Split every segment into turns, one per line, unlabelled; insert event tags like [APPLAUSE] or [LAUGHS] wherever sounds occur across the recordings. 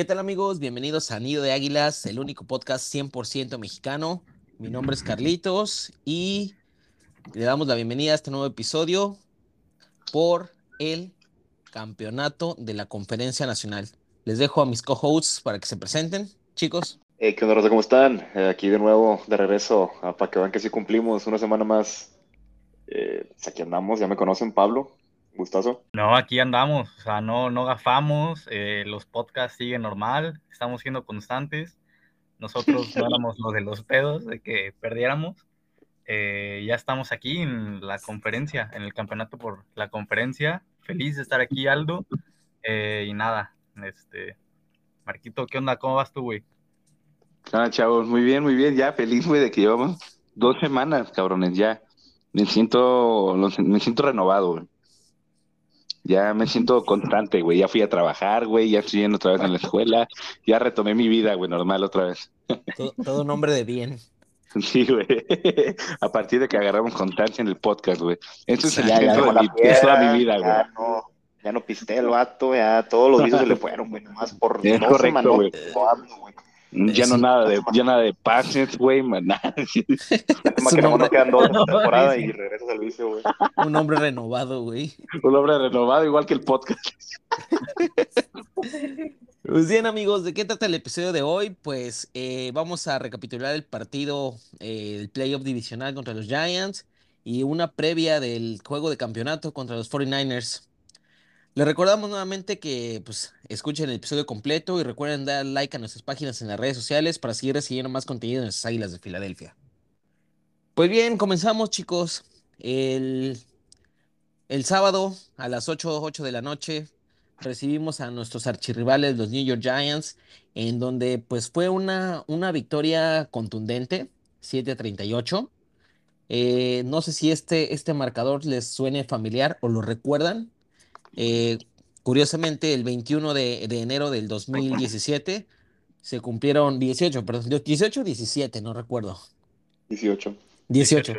¿Qué tal amigos? Bienvenidos a Nido de Águilas, el único podcast 100% mexicano. Mi nombre es Carlitos y le damos la bienvenida a este nuevo episodio por el campeonato de la Conferencia Nacional. Les dejo a mis co-hosts para que se presenten. Chicos.
¿Qué onda, Rosa? ¿Cómo están? Eh, aquí de nuevo, de regreso, ah, para que vean que sí cumplimos una semana más. Eh, pues aquí andamos, ya me conocen, Pablo. Gustazo.
No, aquí andamos, o sea, no, no gafamos, eh, los podcasts siguen normal, estamos siendo constantes. Nosotros [LAUGHS] no éramos los de los pedos, de que perdiéramos. Eh, ya estamos aquí en la conferencia, en el campeonato por la conferencia. Feliz de estar aquí, Aldo. Eh, y nada, este, Marquito, ¿qué onda? ¿Cómo vas tú, güey?
Ah, chavos, muy bien, muy bien. Ya feliz, güey, de que llevamos dos semanas, cabrones, ya. Me siento, me siento renovado, güey. Ya me siento constante, güey. Ya fui a trabajar, güey. Ya estoy yendo otra vez en la escuela. Ya retomé mi vida, güey, normal otra vez.
Todo, un hombre de bien. [LAUGHS]
Sí, güey. A partir de que agarramos constancia en el podcast, güey. Eso es el centro de, mi, toda mi vida, güey.
Ya no, ya no pisté el vato, ya todos los días se le fueron, güey. Nomás por [LAUGHS]
es correcto, güey. Ya no nada de, ya nada de pases, güey, man. [LAUGHS]
que nombre... quedan dos [LAUGHS] temporada y regresas al vicio, güey.
Un hombre renovado, güey.
Un hombre renovado, igual que el podcast.
Pues bien, amigos, ¿de qué trata el episodio de hoy? Pues eh, vamos a recapitular el partido, eh, el playoff divisional contra los Giants y una previa del juego de campeonato contra los 49ers. Les recordamos nuevamente que pues, escuchen el episodio completo y recuerden dar like a nuestras páginas en las redes sociales para seguir recibiendo más contenido en las Águilas de Filadelfia. Pues bien, comenzamos chicos. El, el sábado a las 8, 8 de la noche recibimos a nuestros archirrivales, los New York Giants, en donde pues fue una, una victoria contundente, 7 a 38. Eh, no sé si este, este marcador les suene familiar o lo recuerdan. Eh, curiosamente, el 21 de, enero del 2017 se cumplieron 18, perdón, 18 o 17, no recuerdo.
18.
18.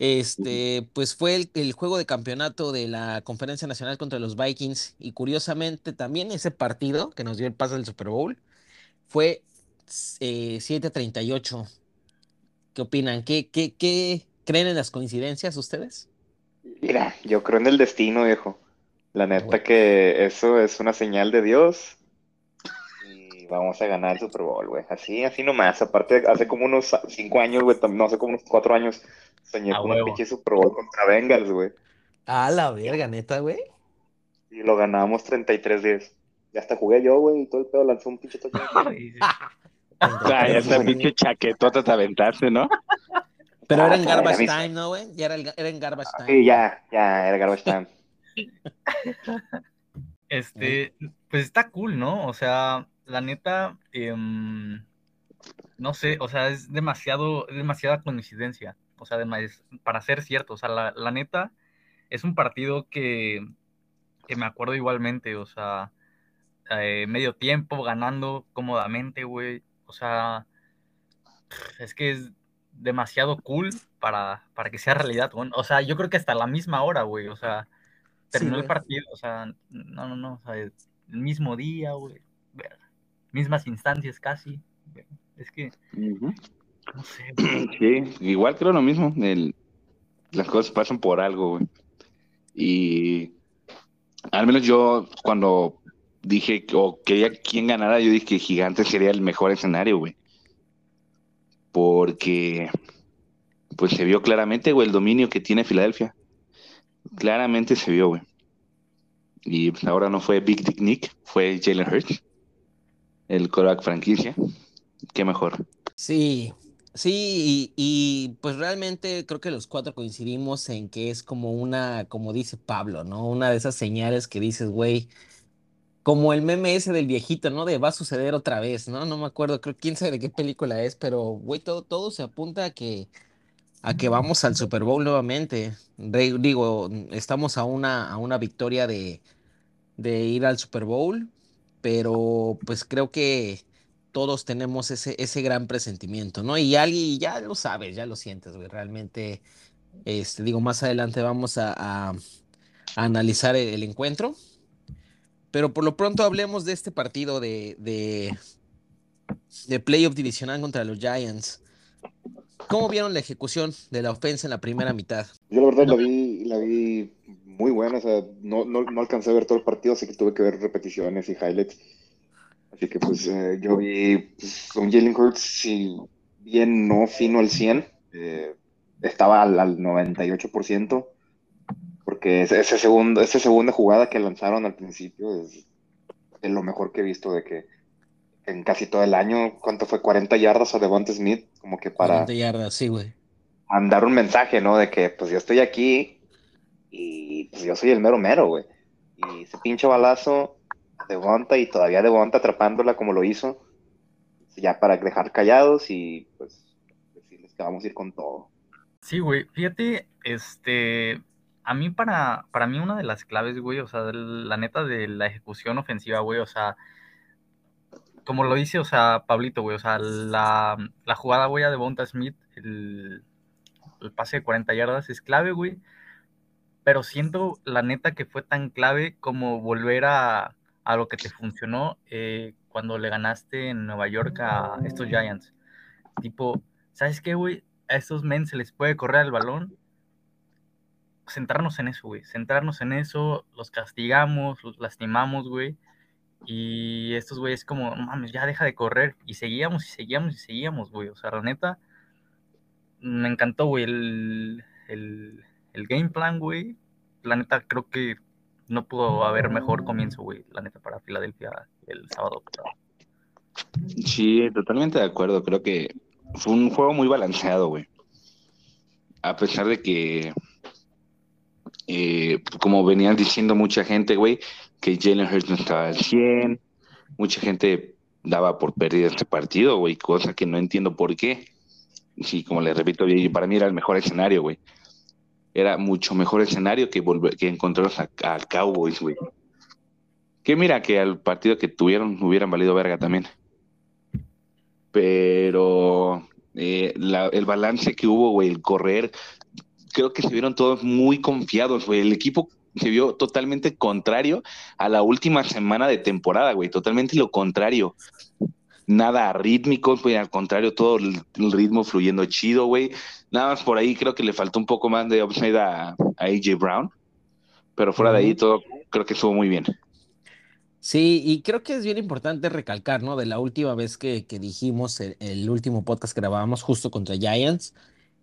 Este, pues fue el, juego de campeonato de la Conferencia Nacional contra los Vikings y curiosamente también ese partido que nos dio el pase del Super Bowl fue eh, 7-38. ¿Qué opinan? ¿Qué, qué, ¿Qué creen en las coincidencias ustedes?
Mira, yo creo en el destino, viejo. La neta que eso es una señal de Dios y vamos a ganar el Super Bowl, güey. Así, así nomás. Aparte, hace como unos cinco años, güey, no, hace como unos cuatro años, soñé con un pinche Super Bowl contra Bengals, güey.
Ah, la verga, neta, güey.
Y lo ganamos 33-10. Ya hasta jugué yo, güey, y todo el pedo lanzó un pinche toque. [LAUGHS]
Ah, ya esa pinche chaquetota te aventaste, ¿no?
Pero era en ah, Garbage Time, ¿no, güey? Ya era, era en Garbage Time.
Sí, ya, ya, era Garbage Time.
Este, pues está cool, ¿no? O sea, la neta, em, no sé, o sea, es demasiado, es demasiada coincidencia, o sea, para ser cierto, o sea, la, neta es un partido que, que, me acuerdo igualmente, o sea, eh, medio tiempo ganando cómodamente, güey, o sea, es que es demasiado cool para, para que sea realidad, o sea, yo creo que hasta la misma hora, güey, o sea, terminó el partido, o sea, no, no, no, o sea, el mismo día, güey, mismas instancias casi, es que, no sé.
Sí, igual creo lo mismo, el, las cosas pasan por algo, güey, y al menos yo cuando dije o quería quién ganara, yo dije que Gigante sería el mejor escenario, güey, porque pues se vio claramente, güey, el dominio que tiene Filadelfia claramente se vio, güey. Y ahora no fue Big Dick Nick, fue Jalen Hurts, el coreback franquicia. Qué mejor.
Sí, sí, y, pues realmente creo que los cuatro coincidimos en que es como una, como dice Pablo, ¿no? Una de esas señales que dices, güey, como el meme ese del viejito, ¿no? De va a suceder otra vez, ¿no? No me acuerdo, creo, quién sabe de qué película es, pero, güey, todo, todo se apunta a que a que vamos al Super Bowl nuevamente. digo, estamos a una, a una victoria de, ir al Super Bowl, pero pues creo que todos tenemos ese, ese gran presentimiento, ¿no? Y alguien ya lo sabes, ya lo sientes, güey. Realmente, este, digo, más adelante vamos a, analizar el, encuentro. Pero por lo pronto hablemos de este partido de, de, de playoff divisional contra los Giants. ¿Cómo vieron la ejecución de la ofensa en la primera mitad?
Yo la verdad la vi, la vi muy buena, o sea, no, no, no alcancé a ver todo el partido, así que tuve que ver repeticiones y highlights. Así que pues eh, yo vi pues, un Jalen Hurts, si bien no fino al 100, eh, estaba al, al 98%, porque ese, segundo, esa segunda jugada que lanzaron al principio es lo mejor que he visto de que en casi todo el año, ¿cuánto fue? 40 yardas a Devonta Smith, como que para
40 yardas, sí, güey.
mandar un mensaje, ¿no? De que pues yo estoy aquí y pues yo soy el mero mero, güey. Y ese pinche balazo a Devonta y todavía Devonta atrapándola como lo hizo, ya para dejar callados y pues decirles que vamos a ir con todo.
Sí, güey, fíjate, este, a mí para, para mí una de las claves, güey, o sea, la neta de la ejecución ofensiva, güey, o sea, como lo dice, o sea, Pablito, güey, o sea, la, la jugada, güey, a Devonta Smith, el, el pase de 40 yardas es clave, güey, pero siento, la neta, que fue tan clave como volver a, a lo que te funcionó eh, cuando le ganaste en Nueva York a estos Giants. Tipo, ¿sabes qué, güey? A estos men se les puede correr el balón. Centrarnos en eso, güey. Centrarnos en eso, los castigamos, los lastimamos, güey. Y estos güeyes como, mames, ya deja de correr. Y seguíamos y seguíamos y seguíamos, güey. O sea, la neta, me encantó, güey, el, el, el game plan, güey. La neta, creo que no pudo haber mejor comienzo, güey. La neta, para Filadelfia el sábado.
Sí, totalmente de acuerdo. Creo que fue un juego muy balanceado, güey. A pesar de que, eh, como venían diciendo mucha gente, güey, que Jalen Hurts no estaba al 100, mucha gente daba por perdida este partido, güey, cosa que no entiendo por qué. Sí, como les repito, y para mí era el mejor escenario, güey. Era mucho mejor escenario que, volver, que a, Cowboys, güey. Que mira, que al partido que tuvieron hubieran valido verga también pero eh, el balance que hubo, güey, el correr, creo que se vieron todos muy confiados, güey. El equipo se vio totalmente contrario a la última semana de temporada, güey, totalmente lo contrario. Nada rítmicos, güey, al contrario, todo el, el ritmo fluyendo chido, güey. Nada más por ahí creo que le faltó un poco más de upside a, a AJ Brown, pero fuera de ahí todo creo que estuvo muy bien.
Sí, y creo que es bien importante recalcar, ¿no? De la última vez que, que dijimos el, el último podcast que grabábamos justo contra Giants,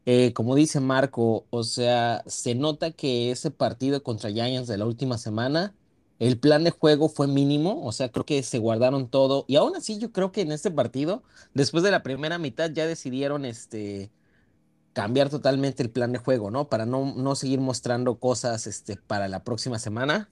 eh, como dice Marco, o sea, se nota que ese partido contra Giants de la última semana, el plan de juego fue mínimo, o sea, creo que se guardaron todo, y aún así yo creo que en este partido, después de la primera mitad, ya decidieron, este, cambiar totalmente el plan de juego, ¿no? Para no, no seguir mostrando cosas, este, para la próxima semana.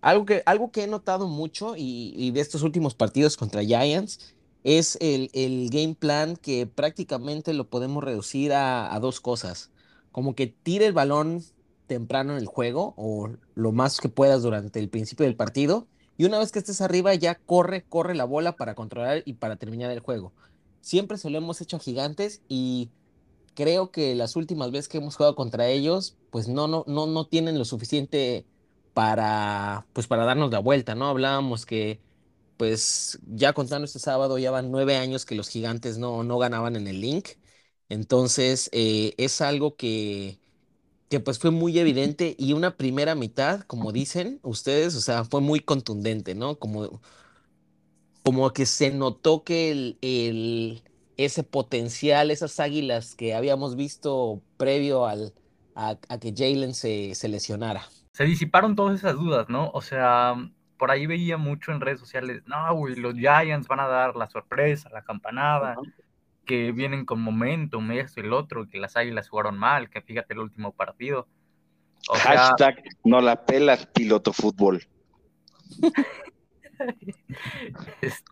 Algo que, algo que he notado mucho y, de estos últimos partidos contra Giants es el, el game plan que prácticamente lo podemos reducir a, a dos cosas. Como que tire el balón temprano en el juego o lo más que puedas durante el principio del partido y una vez que estés arriba ya corre, corre la bola para controlar y para terminar el juego. Siempre se lo hemos hecho a Gigantes y creo que las últimas veces que hemos jugado contra ellos, pues no, no, no, no tienen lo suficiente para, pues para darnos la vuelta, ¿no? Hablábamos que, pues ya contando este sábado, ya van nueve años que los gigantes no, no ganaban en el Link. Entonces, eh, es algo que, que pues fue muy evidente y una primera mitad, como dicen ustedes, o sea, fue muy contundente, ¿no? Como, como que se notó que el, el- ese potencial, esas águilas que habíamos visto previo al, a, a que Jalen se, se lesionara.
Se disiparon todas esas dudas, ¿no? O sea, por ahí veía mucho en redes sociales, no, güey, los Giants van a dar la sorpresa, la campanada, que vienen con momentum, esto y el otro, que las águilas jugaron mal, que fíjate el último partido. O sea,
Hashtag no la pelas, piloto fútbol. [LAUGHS]
es-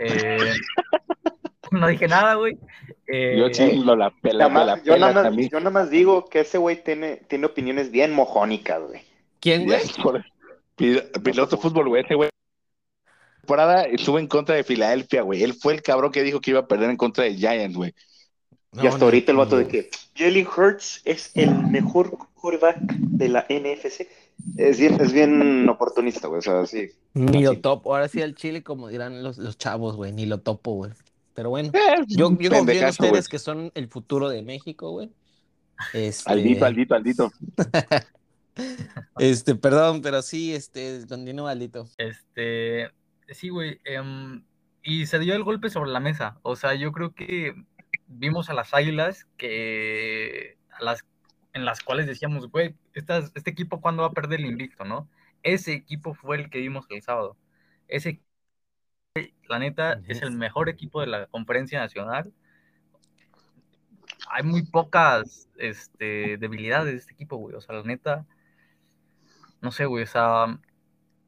eh, [LAUGHS] no dije nada, güey. Eh,
Yo sí no la pela,
Nada
me la
más- yo, nada más, yo nada más digo que ese güey tiene, tiene opiniones bien mojónicas, güey.
¿Quién, güey?
Piloto fútbol, güey, ese güey. Temporada estuvo en contra de Filadelfia, güey. Él fue el cabrón que dijo que iba a perder en contra de Giants, güey.
y hasta ahorita el vato de que Jalen Hurts es el mejor quarterback de la NFC. Es bien, es bien oportunista, güey. O sea, sí.
Ni lo topo. Ahora sí al Chile, como dirán los, los chavos, güey. Ni lo topo, güey. Pero bueno,
Eh,
yo, yo confío en ustedes que son el futuro de México, güey. Este,
Aldito, Aldito, Aldito. [LAUGHS]
este, perdón, pero sí, este, continúa, Aldito.
Este, sí, güey. em, y se dio el golpe sobre la mesa. O sea, yo creo que vimos a las águilas que a las, en las cuales decíamos, güey, este equipo cuándo va a perder el invicto, ¿no? Ese equipo fue el que vimos el sábado. Ese, la neta, es el mejor equipo de la conferencia nacional. Hay muy pocas este, debilidades de este equipo, güey. O sea, la neta, no sé, güey. O sea,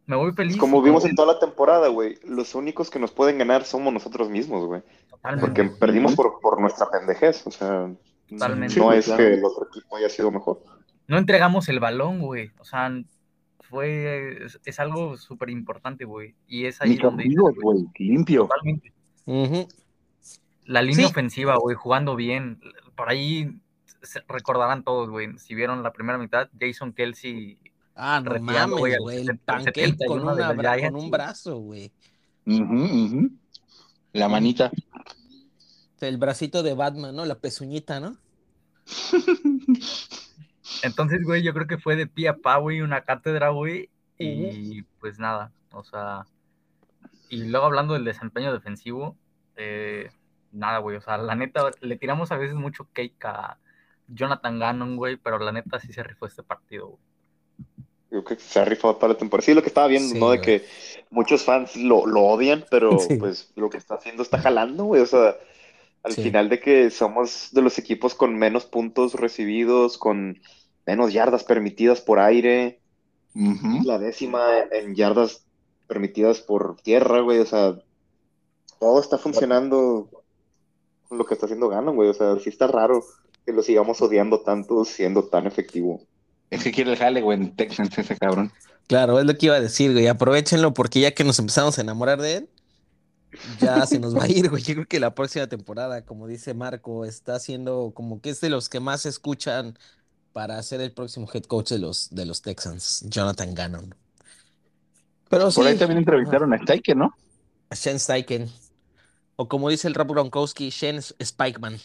me voy feliz.
Como vimos en toda la temporada, güey. Los únicos que nos pueden ganar somos nosotros mismos, güey.
totalmente.
Porque perdimos por, por nuestra pendejez. O sea,
Totalmente.
no
Sí,
es
claro.
que el otro equipo haya sido mejor.
no entregamos el balón, güey. O sea, fue, es, es algo súper importante, güey. Y es ahí
Ni
donde dices, güey,
güey. Limpio.
totalmente. La línea
Sí.
ofensiva, güey, jugando bien. Por ahí recordarán todos, güey. Si vieron la primera mitad, Jason Kelsey.
Ah, no mames, güey. El
70,
pancake
71
con,
de
una bra- con un
güey.
brazo, güey.
Ujú, ujú. La manita.
El bracito de Batman, ¿no? La pezuñita, ¿no?
Entonces, güey, yo creo que fue de pie a pa, güey, una cátedra, güey. Y pues nada, o sea. Y luego hablando del desempeño defensivo, eh, nada, güey. O sea, la neta, le tiramos a veces mucho cake a Jonathan Gannon, güey, pero la neta sí se rifó este partido, güey.
Yo creo que se ha rifado toda la temporada. Sí, lo que estaba viendo,
Sí,
¿no? De que muchos fans lo, lo odian, pero [LAUGHS]
Sí.
pues lo que está haciendo está jalando, güey. O sea, al
Sí.
final de que somos de los equipos con menos puntos recibidos, con menos yardas permitidas por aire, la décima en yardas permitidas por tierra, güey. O sea, todo está funcionando con lo que está haciendo Gannon, güey. O sea, sí está raro que lo sigamos odiando tanto siendo tan efectivo.
Es que quiere el jale, güey, en Texans ese cabrón.
Claro, es lo que iba a decir, güey. Aprovechenlo porque ya que nos empezamos a enamorar de él, ya se nos va a ir, [LAUGHS] güey. Yo creo que la próxima temporada, como dice Marco, está siendo como que es de los que más se escuchan para ser el próximo head coach de los, de los Texans, Jonathan Gannon. Pero sí,
Por ahí también entrevistaron a Steichen, ¿no?
a Shane Steichen. O como dice el Rob Gronkowski, Shane Spikeman.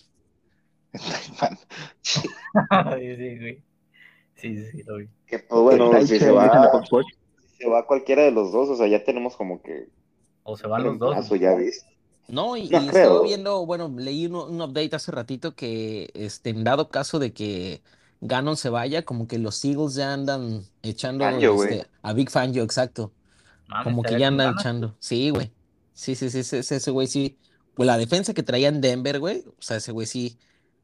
[LAUGHS]
sí, sí, güey. Sí, sí, sí, lo vi.
Que, pues, bueno, si se va,
Sports.
se va cualquiera de los dos, o sea, ya tenemos como que
O se van los dos.
reemplazo ya visto.
No, y,
No
y
creo.
estaba viendo, bueno, leí un, un update hace ratito que, este, en dado caso de que Gannon se vaya, como que los Eagles ya andan echando
Fangio,
este, a Big Fangio, exacto. Como que ya andan
ganas.
echando. Sí, güey. Sí, sí, sí, ese, ese güey sí. Pues la defensa que traía en Denver, güey. O sea, ese güey sí,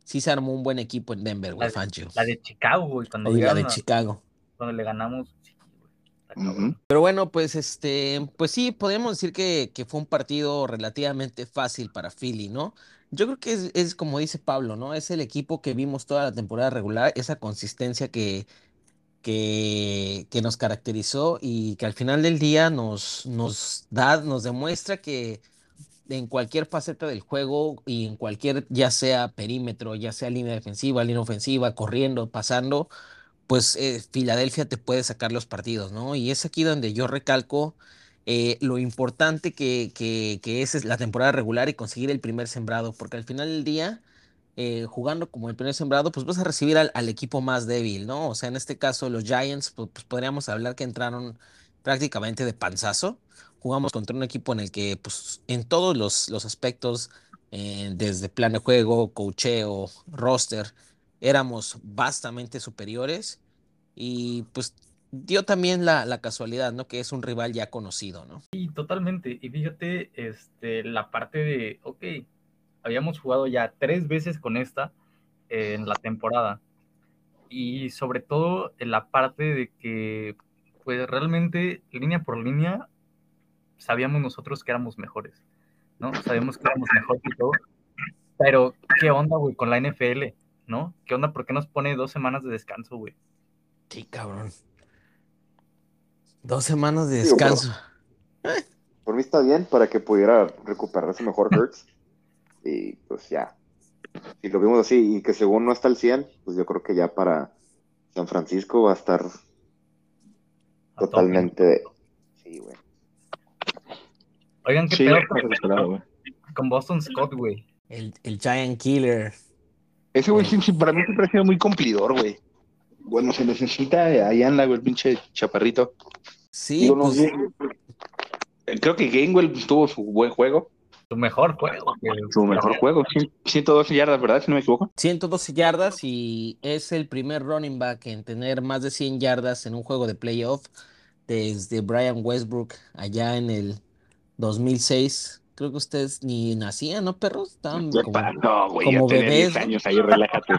sí se armó un buen equipo en Denver, güey, Fangio.
la de Chicago, güey, cuando
la de
a-
Chicago.
cuando le ganamos. Sí, güey.
Pero bueno, pues este, pues sí, podemos decir que, que fue un partido relativamente fácil para Philly, ¿no? Yo creo que es, es como dice Pablo, ¿no? Es el equipo que vimos toda la temporada regular, esa consistencia que, que, que nos caracterizó y que al final del día nos, nos da, nos demuestra que en cualquier faceta del juego y en cualquier, ya sea perímetro, ya sea línea defensiva, línea ofensiva, corriendo, pasando, pues eh, Filadelfia te puede sacar los partidos, ¿no? Y es aquí donde yo recalco eh, lo importante que, que, que es la temporada regular y conseguir el primer sembrado, porque al final del día, eh, jugando como el primer sembrado, pues vas a recibir al, al equipo más débil, ¿no? O sea, en este caso los Giants, pues, pues podríamos hablar que entraron prácticamente de panzazo. Jugamos contra un equipo en el que, pues, en todos los, los aspectos, eh, desde plan de juego, cocheo, roster, éramos bastante superiores y pues dio también la, la casualidad, ¿no? Que es un rival ya conocido, ¿no?
Sí, totalmente. Y fíjate, este, la parte de, ok, habíamos jugado ya tres veces con esta eh, en la temporada. Y sobre todo en la parte de que, pues realmente, línea por línea, sabíamos nosotros que éramos mejores, ¿no? Sabíamos que éramos mejor que todo. Pero, ¿qué onda, güey, con la NFL, ¿no? ¿Qué onda? ¿Por qué nos pone dos semanas de descanso, güey?
Sí, cabrón. Dos semanas de descanso.
Por mí está bien para que pudiera recuperarse mejor Hurts. Y pues ya. Si lo vimos así y que según no está al 100, pues yo creo que ya para San Francisco va a estar
A.
Totalmente. Sí, güey.
Oigan, qué
Sí, güey.
con Boston Scott, güey.
El, el Giant Killer.
Ese güey sí, sí, para mí siempre ha sido muy cumplidor, güey. Bueno, se necesita, ahí anda, güey, el pinche chaparrito.
Sí,
Digo,
pues,
eh, Creo que Gainwell tuvo su buen juego,
Su mejor juego.
su mejor juego. cien- 112 yardas, ¿verdad? Si no me equivoco.
112 yardas y es el primer running back en tener más de 100 yardas en un juego de playoff desde Brian Westbrook allá en el 2006. Creo que ustedes ni nacían, ¿no, perros? Estaban
¿Qué
como-
pasó, güey? Ya
como
tenía
bebés,
10
¿no?
años ahí, relájate.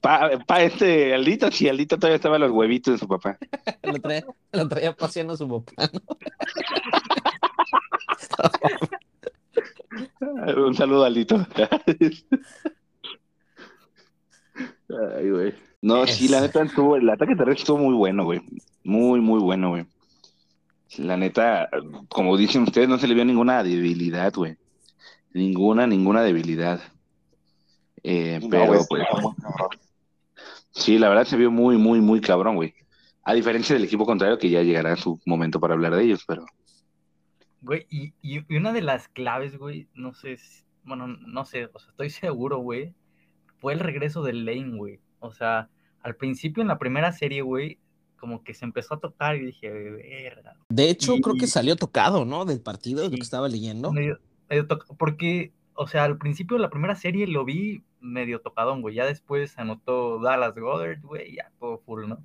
Pa, pa este Aldito, sí, Aldito todavía estaba en los huevitos de su papá.
lo traía, lo traía paseando a su papá. ¿no? [LAUGHS]
Un saludo, Aldito. Ay, güey. No, sí, la neta estuvo, el ataque terrestre estuvo muy bueno, güey. Muy, muy bueno, güey. La neta, como dicen ustedes, no se le vio ninguna debilidad, güey. Ninguna, ninguna debilidad. Eh,
No,
pero, pues, sí, la verdad se vio muy, muy, muy cabrón, güey. A diferencia del equipo contrario, que ya llegará su momento para hablar de ellos, pero
Güey, y, y y una de las claves, güey, no sé, si- bueno, no sé, o sea, estoy seguro, güey, fue el regreso de Lane, güey. O sea, al principio en la primera serie, güey, como que se empezó a tocar y dije, verga.
De hecho, creo que salió tocado, ¿no? Del partido, de lo que estaba leyendo.
Medio- medio toc- porque, o sea, al principio de la primera serie lo vi medio tocadón, güey. Ya después anotó Dallas Goddard, güey, ya todo full, ¿no?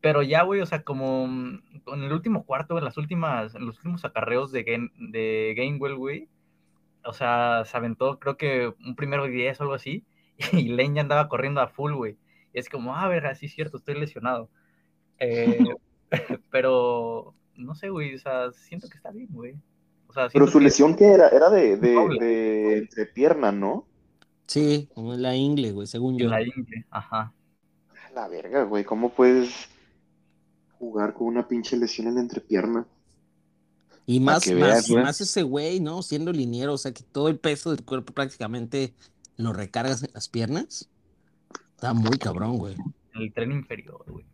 Pero ya, güey, o sea, como mm, en el último cuarto, en las últimas, en los últimos acarreos de, Gain- de Gainwell, güey, o sea, se aventó, creo que un primero y diez o algo así, [LAUGHS] y Lane ya andaba corriendo a full, güey. Y es como, ah, verga, sí es cierto, estoy lesionado. Eh, [LAUGHS] pero, no sé, güey, o sea, siento que está bien, güey. O sea,
Pero su
que-
lesión, ¿qué era? Era de, de, de entrepierna, ¿no?
Sí, como en la ingle, güey, según yo.
En la ingle, ajá.
La verga, güey. ¿Cómo puedes jugar con una pinche lesión en la entrepierna?
Y más,
que
más,
veas, güey.
más ese güey, ¿no? Siendo liniero, o sea, que todo el peso del cuerpo prácticamente lo recargas en las piernas. Está muy cabrón, güey.
El tren inferior, güey.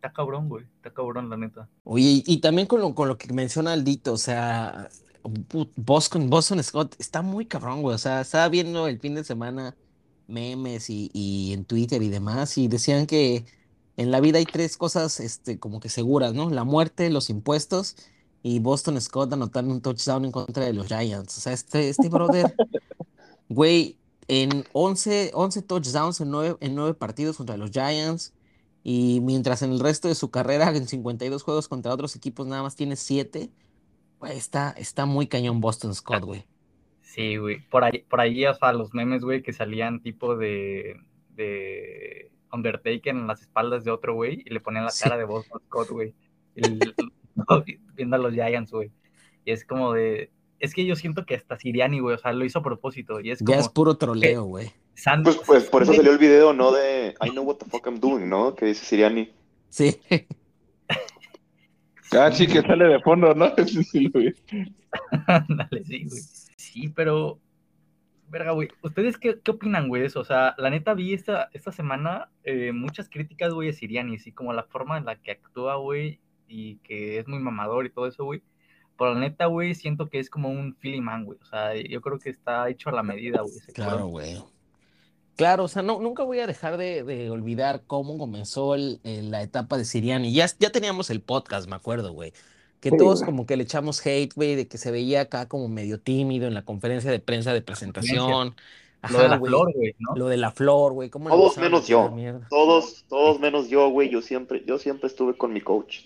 Está cabrón, güey. Está cabrón, la neta.
Oye, y, también con lo, con lo que menciona Aldito, o sea, Boston, Boston Scott está muy cabrón, güey. O sea, estaba viendo el fin de semana memes y, y en Twitter y demás, y decían que en la vida hay tres cosas, este, como que seguras, ¿no? La muerte, los impuestos y Boston Scott anotando un touchdown en contra de los Giants. O sea, este, este brother, güey, en 11, 11 touchdowns en nueve, en nueve partidos contra los Giants. Y mientras en el resto de su carrera, en 52 juegos contra otros equipos, nada más tiene 7. Güey, está, está muy cañón Boston Scott, güey.
Sí, güey. Por ahí, por ahí, o sea, los memes, güey, que salían tipo de, de Undertaker en las espaldas de otro güey y le ponían la
Sí.
cara de Boston Scott, güey. [LAUGHS] Viendo a los Giants, güey. Y es como de. Es que yo siento que hasta Siriani, güey, o sea, lo hizo a propósito. Y es
Ya
como.
es puro troleo, güey.
Pues, pues por eso salió el video, ¿no? De I know what the fuck I'm doing, ¿no? Que dice Siriani.
Sí. [LAUGHS]
Ah, sí, que sale de fondo, ¿no? [LAUGHS] Sí, sí, lo vi. [LAUGHS]
Ándale, sí, güey. Sí, pero. Verga, güey. ¿Ustedes qué, qué opinan, güey, de eso? O sea, la neta vi esta, esta semana eh, muchas críticas, güey, a Siriani, así como la forma en la que actúa, güey, y que es muy mamador y todo eso, güey. Pero la neta, güey, siento que es como un Philly man, güey. O sea, yo creo que está hecho a la medida, güey.
Claro, güey. Claro, o sea, no, nunca voy a dejar de, de olvidar cómo comenzó el- el- la etapa de Siriani. Ya, ya teníamos el podcast, me acuerdo, güey. Que
Sí,
todos
güey.
como que le echamos hate, güey, de que se veía acá como medio tímido en la conferencia de prensa de presentación.
Lo de la
güey.
flor, güey, ¿no?
Lo de la flor, güey. ¿Cómo le
Todos menos yo. Todos, todos [LAUGHS] menos yo, güey. Yo siempre, yo siempre estuve con mi coach.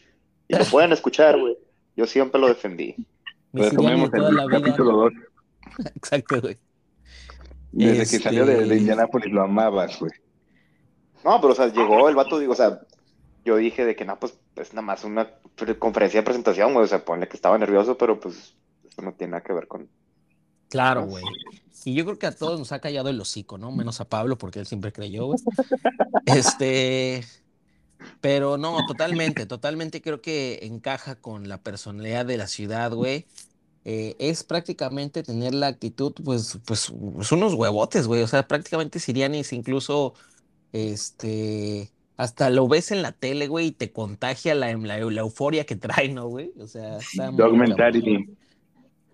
Y lo pueden escuchar, güey. Yo siempre lo defendí.
Mi de toda
el
la vida.
capítulo 2. [LAUGHS]
Exacto, güey.
Desde que
Este-
salió de, de Indianápolis lo amabas, güey.
No, pero o sea, llegó el vato, digo, o sea, yo dije de que no, pues es nada más una conferencia de presentación, güey. O sea, ponle que estaba nervioso, pero pues eso no tiene nada que ver con.
Claro, güey. Y yo creo que a todos nos ha callado el hocico, ¿no? Menos a Pablo, porque él siempre creyó, güey. [LAUGHS] Este. Pero no, totalmente, totalmente creo que encaja con la personalidad de la ciudad, güey. Eh, es prácticamente tener la actitud, pues, pues, pues unos huevotes, güey. O sea, prácticamente Siriani es incluso, este, hasta lo ves en la tele, güey, y te contagia la, la, la euforia que trae, ¿no, güey? O sea, está muy
Dog
cabrón.
mentality.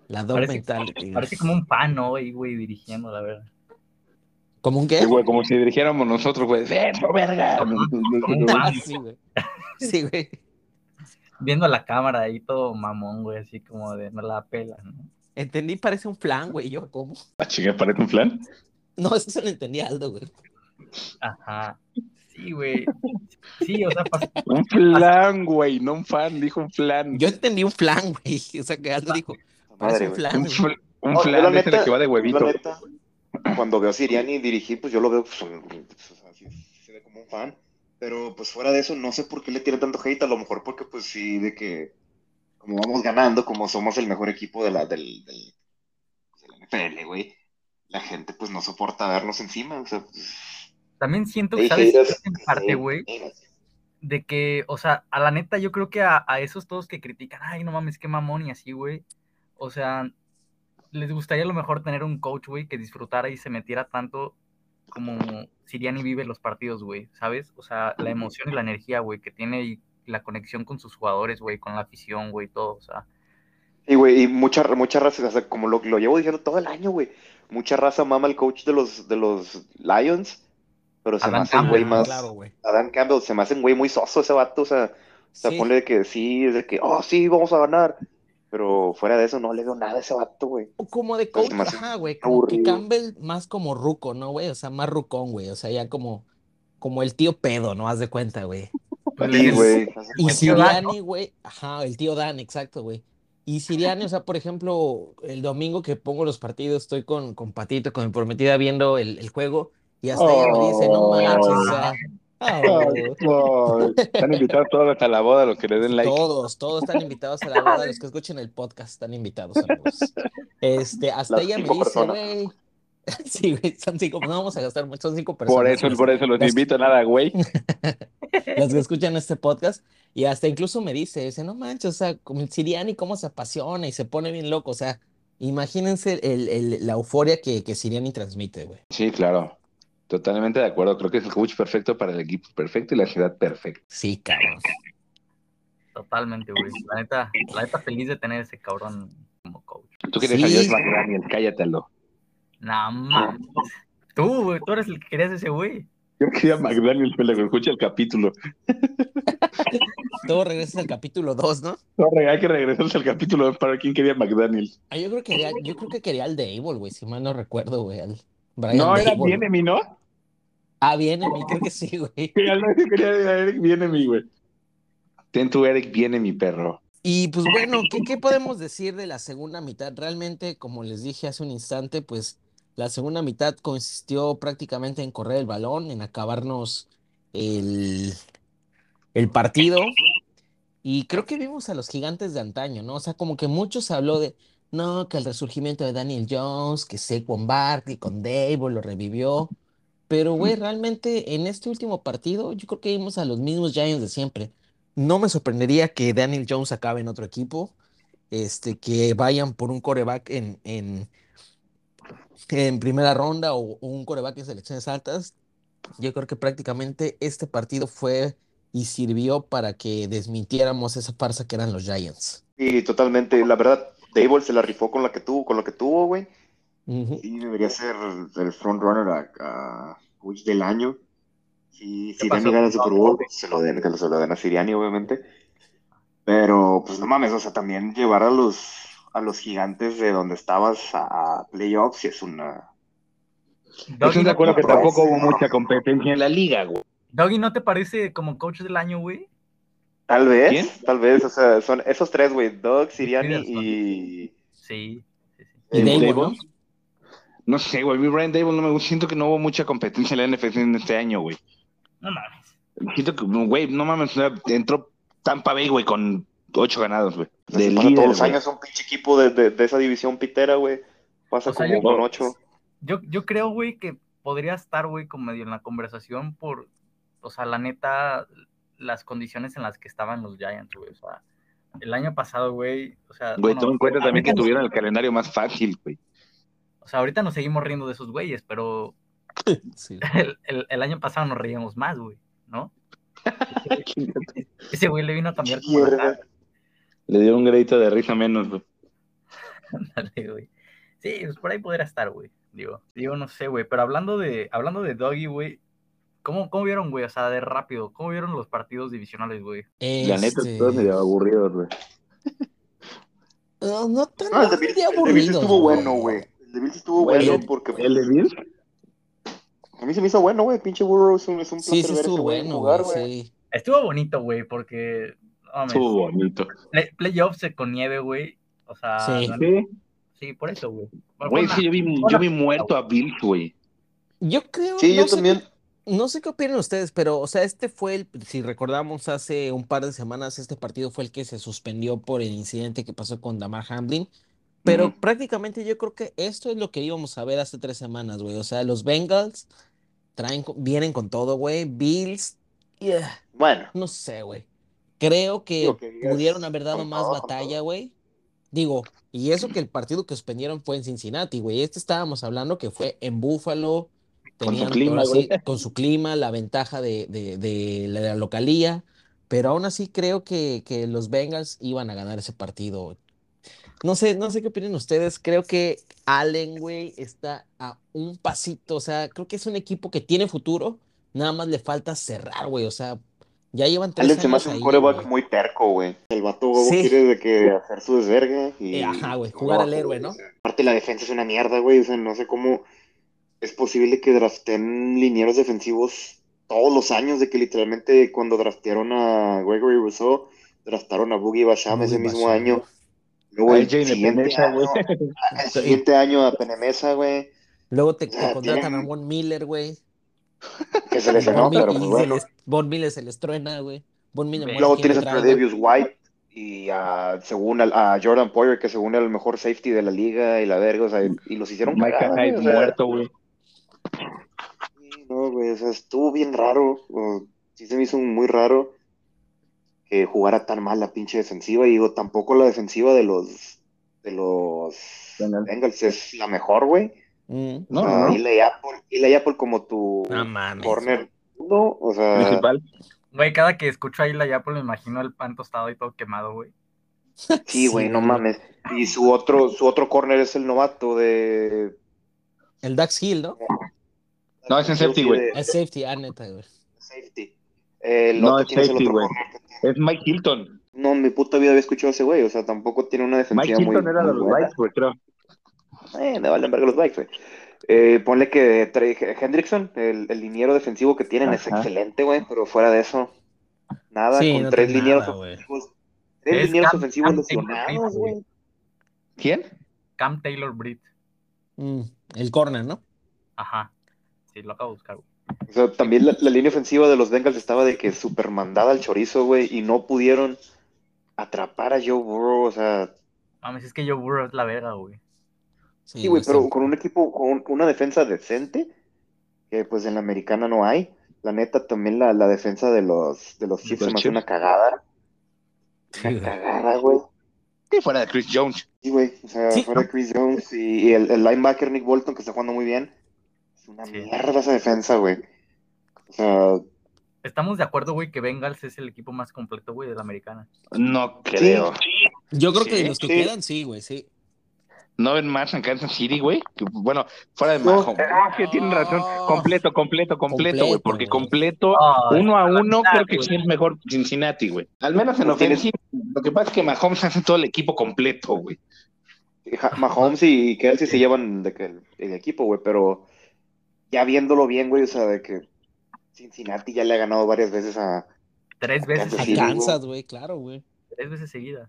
La dog
Parece-
mentality.
Parece como un fan, ¿no? Y, güey, dirigiendo, la verdad.
¿Cómo un qué?
Sí, güey, como si dirigiéramos nosotros, güey. ¡Eso, verga!
Como.
Ah, [LAUGHS] sí, güey. [LAUGHS] Sí, güey.
Viendo la cámara ahí todo mamón, güey, así como de no la pela, ¿no?
Entendí, parece un flan, güey. Yo, ¿cómo?
Ah, chinga, parece un flan.
No, eso se lo entendí Aldo, güey.
Ajá. Sí, güey. Sí, o sea, [LAUGHS]
Un flan, güey, no un fan, dijo un flan.
Yo entendí un flan, güey. [LAUGHS] O sea, que Aldo dijo, parece
Madre,
un flan,
Un,
güey.
fl- un
No,
flan ese
neta-
que va de huevito.
neta, cuando veo a Siriani dirigir, pues yo lo veo, pues, un- pues, o sea, sí- sí se ve como un fan. Pero pues fuera de eso, no sé por qué le tiene tanto hate. A lo mejor porque, pues sí, de que como vamos ganando, como somos el mejor equipo de la, del, del, NFL, güey, la gente pues no soporta vernos encima. O sea, pues,
también siento que, ¿sabes?
haters,
En parte, güey, de que, o sea, a la neta, yo creo que a, a esos todos que critican, ay, no mames, qué mamón y así, güey. O sea, les gustaría a lo mejor tener un coach, güey, que disfrutara y se metiera tanto como Siriani vive los partidos, güey, ¿sabes? O sea, la emoción y la energía, güey, que tiene y la conexión con sus jugadores, güey, con la afición, güey, todo, o sea.
Sí, güey, y mucha, mucha raza, o sea, como lo, lo llevo diciendo todo el año, güey, mucha raza mama al coach de los, de los Lions, pero se me
Adam
hace un
Campbell,
güey más,
Claro, güey.
Adam Campbell, se me hace un güey muy soso ese vato, o sea, o sea,
Sí.
ponle de que sí, es de que, oh, sí, vamos a ganar, pero fuera de eso no le veo nada a ese vato, güey.
O Como de coach, ajá, güey. Como que. Campbell más como ruco, ¿no, güey? O sea, más rucón, güey. O sea, ya como, como el tío pedo, ¿no? Haz de cuenta, güey.
Pues,
Sí, güey.
Y Siriani, güey, ajá, el tío Dan, exacto, güey. Y Siriani, o sea, por ejemplo, el domingo que pongo los partidos, estoy con, con Patito, con mi prometida, viendo el, el juego, y hasta ella me dice, no manches, o sea,
Están invitados todos hasta la boda los que le den like.
todos, todos están invitados a la boda, los que escuchen el podcast están invitados, amigos. Este, hasta
Las
ella me dice, güey, [LAUGHS] sí, güey, son cinco, no vamos a gastar mucho, son cinco personas.
Por eso, por eso los
las-
invito, nada, güey. [LAUGHS]
las que escuchan este podcast, y hasta incluso me dice, dice, no manches, o sea, como el Siriani cómo se apasiona y se pone bien loco, o sea, imagínense el, el- la euforia que, que Siriani transmite, güey.
Sí, claro. Totalmente de acuerdo. Creo que es el coach perfecto para el equipo perfecto y la ciudad perfecta.
Sí, cabrón.
Totalmente, güey. La neta, la neta feliz de tener ese cabrón como coach.
Tú quieres
Sí.
a Josh McDaniel, cállatelo.
Nah, mames. Tú, güey, tú eres el que querías ese güey.
Yo quería a McDaniel, pero que escuche el capítulo. [LAUGHS]
Todo regresa al capítulo 2, ¿no?
Corre, hay que regresarse al capítulo para quién quería a McDaniel.
Ah, yo creo que quería, yo creo que quería al Dable, güey, si mal no recuerdo, güey, al Brian
No, era
Dable.
bien mi, ¿no?
Ah, viene, creo que sí, güey.
Eric viene mi, güey. Ten tu Eric viene mi perro.
Y pues bueno, ¿qué, qué podemos decir de la segunda mitad? Realmente, como les dije hace un instante, pues la segunda mitad consistió prácticamente en correr el balón, en acabarnos el, el partido. Y creo que vimos a los gigantes de antaño, ¿no? O sea, como que mucho se habló de, no, que el resurgimiento de Daniel Jones, que Saquon Barkley con Dable lo revivió. Pero, güey, realmente en este último partido, yo creo que vimos a los mismos Giants de siempre. No me sorprendería que Daniel Jones acabe en otro equipo, este, que vayan por un coreback en, en, en primera ronda o un coreback en selecciones altas. Yo creo que prácticamente este partido fue y sirvió para que desmintiéramos esa farsa que eran los Giants.
Sí, totalmente. La verdad, Dable se la rifó con la que tuvo, con lo que tuvo, güey.
Ujú.
Sí, debería ser el frontrunner a, a coach del año. Si
¿Qué
Siriani gana el Super Bowl, se lo den, que se lo den a Siriani, obviamente. Pero, pues no mames, o sea, también llevar a los, a los gigantes de donde estabas a, a playoffs es una.
Estoy de acuerdo que
no
tampoco hubo mucha competencia en la liga, güey.
Doggy, ¿no te parece como coach del año, güey?
Tal vez,
¿Quién?
tal vez, o sea, son esos tres, güey, Doug, Siriani y.
Sí, sí, sí.
Y ¿no?
No sé, güey. Mi Brian Dable no me gusta. Siento que no hubo mucha competencia en la NFL en este año, güey.
No mames.
Siento que, güey, no mames. Entró Tampa Bay, güey, con ocho ganados, güey. De líder,
todos los años un pinche equipo de, de, de esa división pitera, güey. Pasa
O sea,
como
yo-
con ocho.
Yo, yo creo, güey, que podría estar, güey, como medio en la conversación por, o sea, la neta, las condiciones en las que estaban los Giants, güey. O sea, el año pasado, güey, o sea,
Güey, toma en cuenta también que tuvieron el calendario más fácil, güey.
O sea, ahorita nos seguimos riendo de esos güeyes, pero [LAUGHS]
Sí. [LAUGHS]
el, el- el año pasado nos reíamos más, güey, ¿no? [LAUGHS] Ese güey le vino a cambiar como la.
Le dio un gradito de risa menos, güey.
Ándale, güey. Sí, pues por ahí podría estar, güey. Digo, digo, no sé, güey. Pero hablando de, hablando de Doggy, güey. ¿Cómo, ¿Cómo vieron, güey? O sea, de rápido. ¿Cómo vieron los partidos divisionales, güey?
La neta,
Este,
todos medio aburridos, güey.
No, no tan
No, Bills
aburridos,
estuvo bueno, güey. El de Bills estuvo
Bueno,
bueno porque
¿El de Bills?
a mí se me hizo bueno, güey. Pinche Burrow es un, es un
Sí,
placer
sí estuvo bueno,
jugar,
güey,
güey.
sí.
Estuvo bonito, güey, porque.
Estuvo bonito.
play- playoffs con nieve, güey. O sea,
Sí.
Sí.
sí, por eso, güey.
Güey, sí, yo vi, yo vi muerto a Bills, güey.
Yo creo,
Sí,
no
yo
sé
también.
qué- no sé qué opinan ustedes, pero, o sea, este fue el, si recordamos hace un par de semanas, este partido fue el que se suspendió por el incidente que pasó con Damar Hamlin. Pero prácticamente yo creo que esto es lo que íbamos a ver hace tres semanas, güey. O sea, los Bengals traen, vienen con todo, güey. Bills, yeah,
Bueno,
no sé, güey. Creo que pudieron haber dado más
todo,
batalla, güey. Digo, y eso que el partido que suspendieron fue en Cincinnati, güey. Este estábamos hablando que fue en Buffalo.
Con su
Tenían,
clima, [LAUGHS]
con su clima, la ventaja de, de- de la localía. Pero aún así creo que, que los Bengals iban a ganar ese partido. No sé, no sé qué opinan ustedes. Creo que Allen, güey, está a un pasito. O sea, creo que es un equipo que tiene futuro. Nada más le falta cerrar, güey. O sea, ya llevan tres
Allen se me
años
hace un
ahí,
coreback
güey.
muy terco, güey. El vato
Sí.
quiere de que hacer su desvergue y...
Eh, ajá, güey, jugar al héroe. ¿no?
Aparte la defensa es una mierda, güey. O sea, no sé cómo es posible que draften linieros defensivos todos los años, de que literalmente cuando draftearon a Gregory Rousseau, draftaron a Boogie Basham ese
Boogie
mismo
Basham.
año. Luego
A
el siguiente, año, el [LAUGHS] [LAUGHS] siguiente año a Penemesa, güey,
Luego te,
O
te
sea,
contratan a
tienen-
Von Miller, güey.
que se [LAUGHS] lesionó, pero pues bueno.
les- Von Miller se les truena, güey. Von Miller
Luego
muere
Luego
quien
tienes a. Tredavious White y a, según al- a, Jordan Poyer, que según era el mejor safety de la liga y la verga, o sea, y los hicieron cagada, güey,
Hyde
o sea,
muerto, güey.
no, güey, o sea, estuvo bien raro, o, sí se me hizo muy raro que jugara tan mal la pinche defensiva, y digo, tampoco la defensiva de los, de los
Bengals.
Bengals es la mejor, güey,
Mm.
No, no, no.
Eli Apple, Eli Apple como tu
No mames.
corner uno, o sea,
Principal.
Güey, cada que escucho ahí la ya, pues me imagino el pan tostado y todo quemado, güey.
sí, güey, no mames, y su otro, su otro corner es el novato de
El Dax Hill, ¿no?
No, es en safety, güey.
Es safety, ah, neta, güey.
Safety. El
No,
otro,
es
¿quién es el
safety, güey. Es Mike Hilton.
No, en mi puta vida había escuchado a ese güey, o sea, tampoco tiene una
Mike
defensiva muy,
Hilton era de los. Vikes, güey, creo.
Eh, me valen verga los bikes, güey. Eh, ponle que trae- Hendrickson, el, el liniero defensivo que tienen, es
Ajá.
excelente, güey, pero fuera de eso, nada,
Sí,
con
no
tres linieros
nada,
ofensivos. Tres
Es
linieros
Cam-
ofensivos
Cam
lesionados, güey.
¿Quién?
Cam Taylor Britt.
Mm, El corner, ¿no?
Ajá. Sí, lo acabo de buscar, güey.
O sea, también la, la línea ofensiva de los Bengals estaba de que super mandada al chorizo, güey, y no pudieron atrapar a Joe Burrow, o sea,
Mames, es que Joe Burrow es la verga, güey.
Sí, güey, pero con un equipo, con una defensa decente, que pues en la americana no hay. La neta, también la, la defensa de los, de los Chiefs
los
se me hace
Chiefs.
una cagada. Una cagada, güey.
Sí, fuera de Chris Jones.
Sí, güey. O sea,
Sí.
fuera de Chris Jones y, y el, el linebacker Nick Bolton, que está jugando muy bien. Una
Sí.
mierda esa defensa, güey. O sea,
Estamos de acuerdo, güey, que Bengals es el equipo más completo, güey, de la americana.
No creo.
Yo creo que
Sí,
de los que
sí.
quedan, sí, güey, sí.
¿No ven más en Kansas City, güey? Bueno, fuera de
No.
Mahomes. Ah, que tienen razón. Completo, completo, completo, güey. Porque completo,
Ay,
uno a uno, creo que sí es mejor Cincinnati, güey. Al menos en ofensiva. Lo que pasa es que Mahomes hace todo el equipo completo, güey.
Mahomes y Kelsey se llevan de que el, el equipo, güey, pero ya viéndolo bien, güey, o sea, de que Cincinnati ya le ha ganado varias veces a,
Tres veces,
Kansas
A
seguidas,
güey.
Kansas, güey, claro, güey.
tres veces seguidas.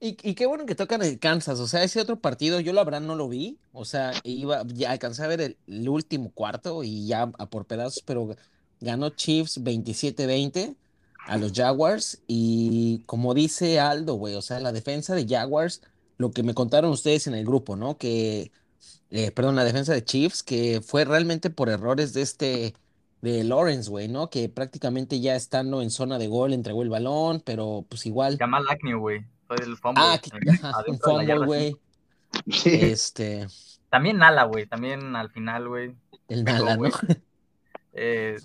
Y, y qué bueno que tocan el Kansas, o sea, ese otro partido yo la verdad no lo vi, o sea, iba, ya alcancé a ver el, el último cuarto y ya a por pedazos, pero ganó Chiefs 27-20 a los Jaguars y como dice Aldo, güey, o sea, la defensa de Jaguars, lo que me contaron ustedes en el grupo, ¿no? Que, eh, perdón, la defensa de Chiefs, que fue realmente por errores de este, de Lawrence, güey, ¿no? Que prácticamente ya estando en zona de gol entregó el balón, pero pues igual.
Jamal Agnew, güey. Fue el fumble.
Ah, que-
eh,
ajá, un fumble, güey. [LAUGHS]
Sí.
Este,
También Nala, güey. También al final, güey.
el [LAUGHS] Nala, ¿no?
güey. [LAUGHS] Eh,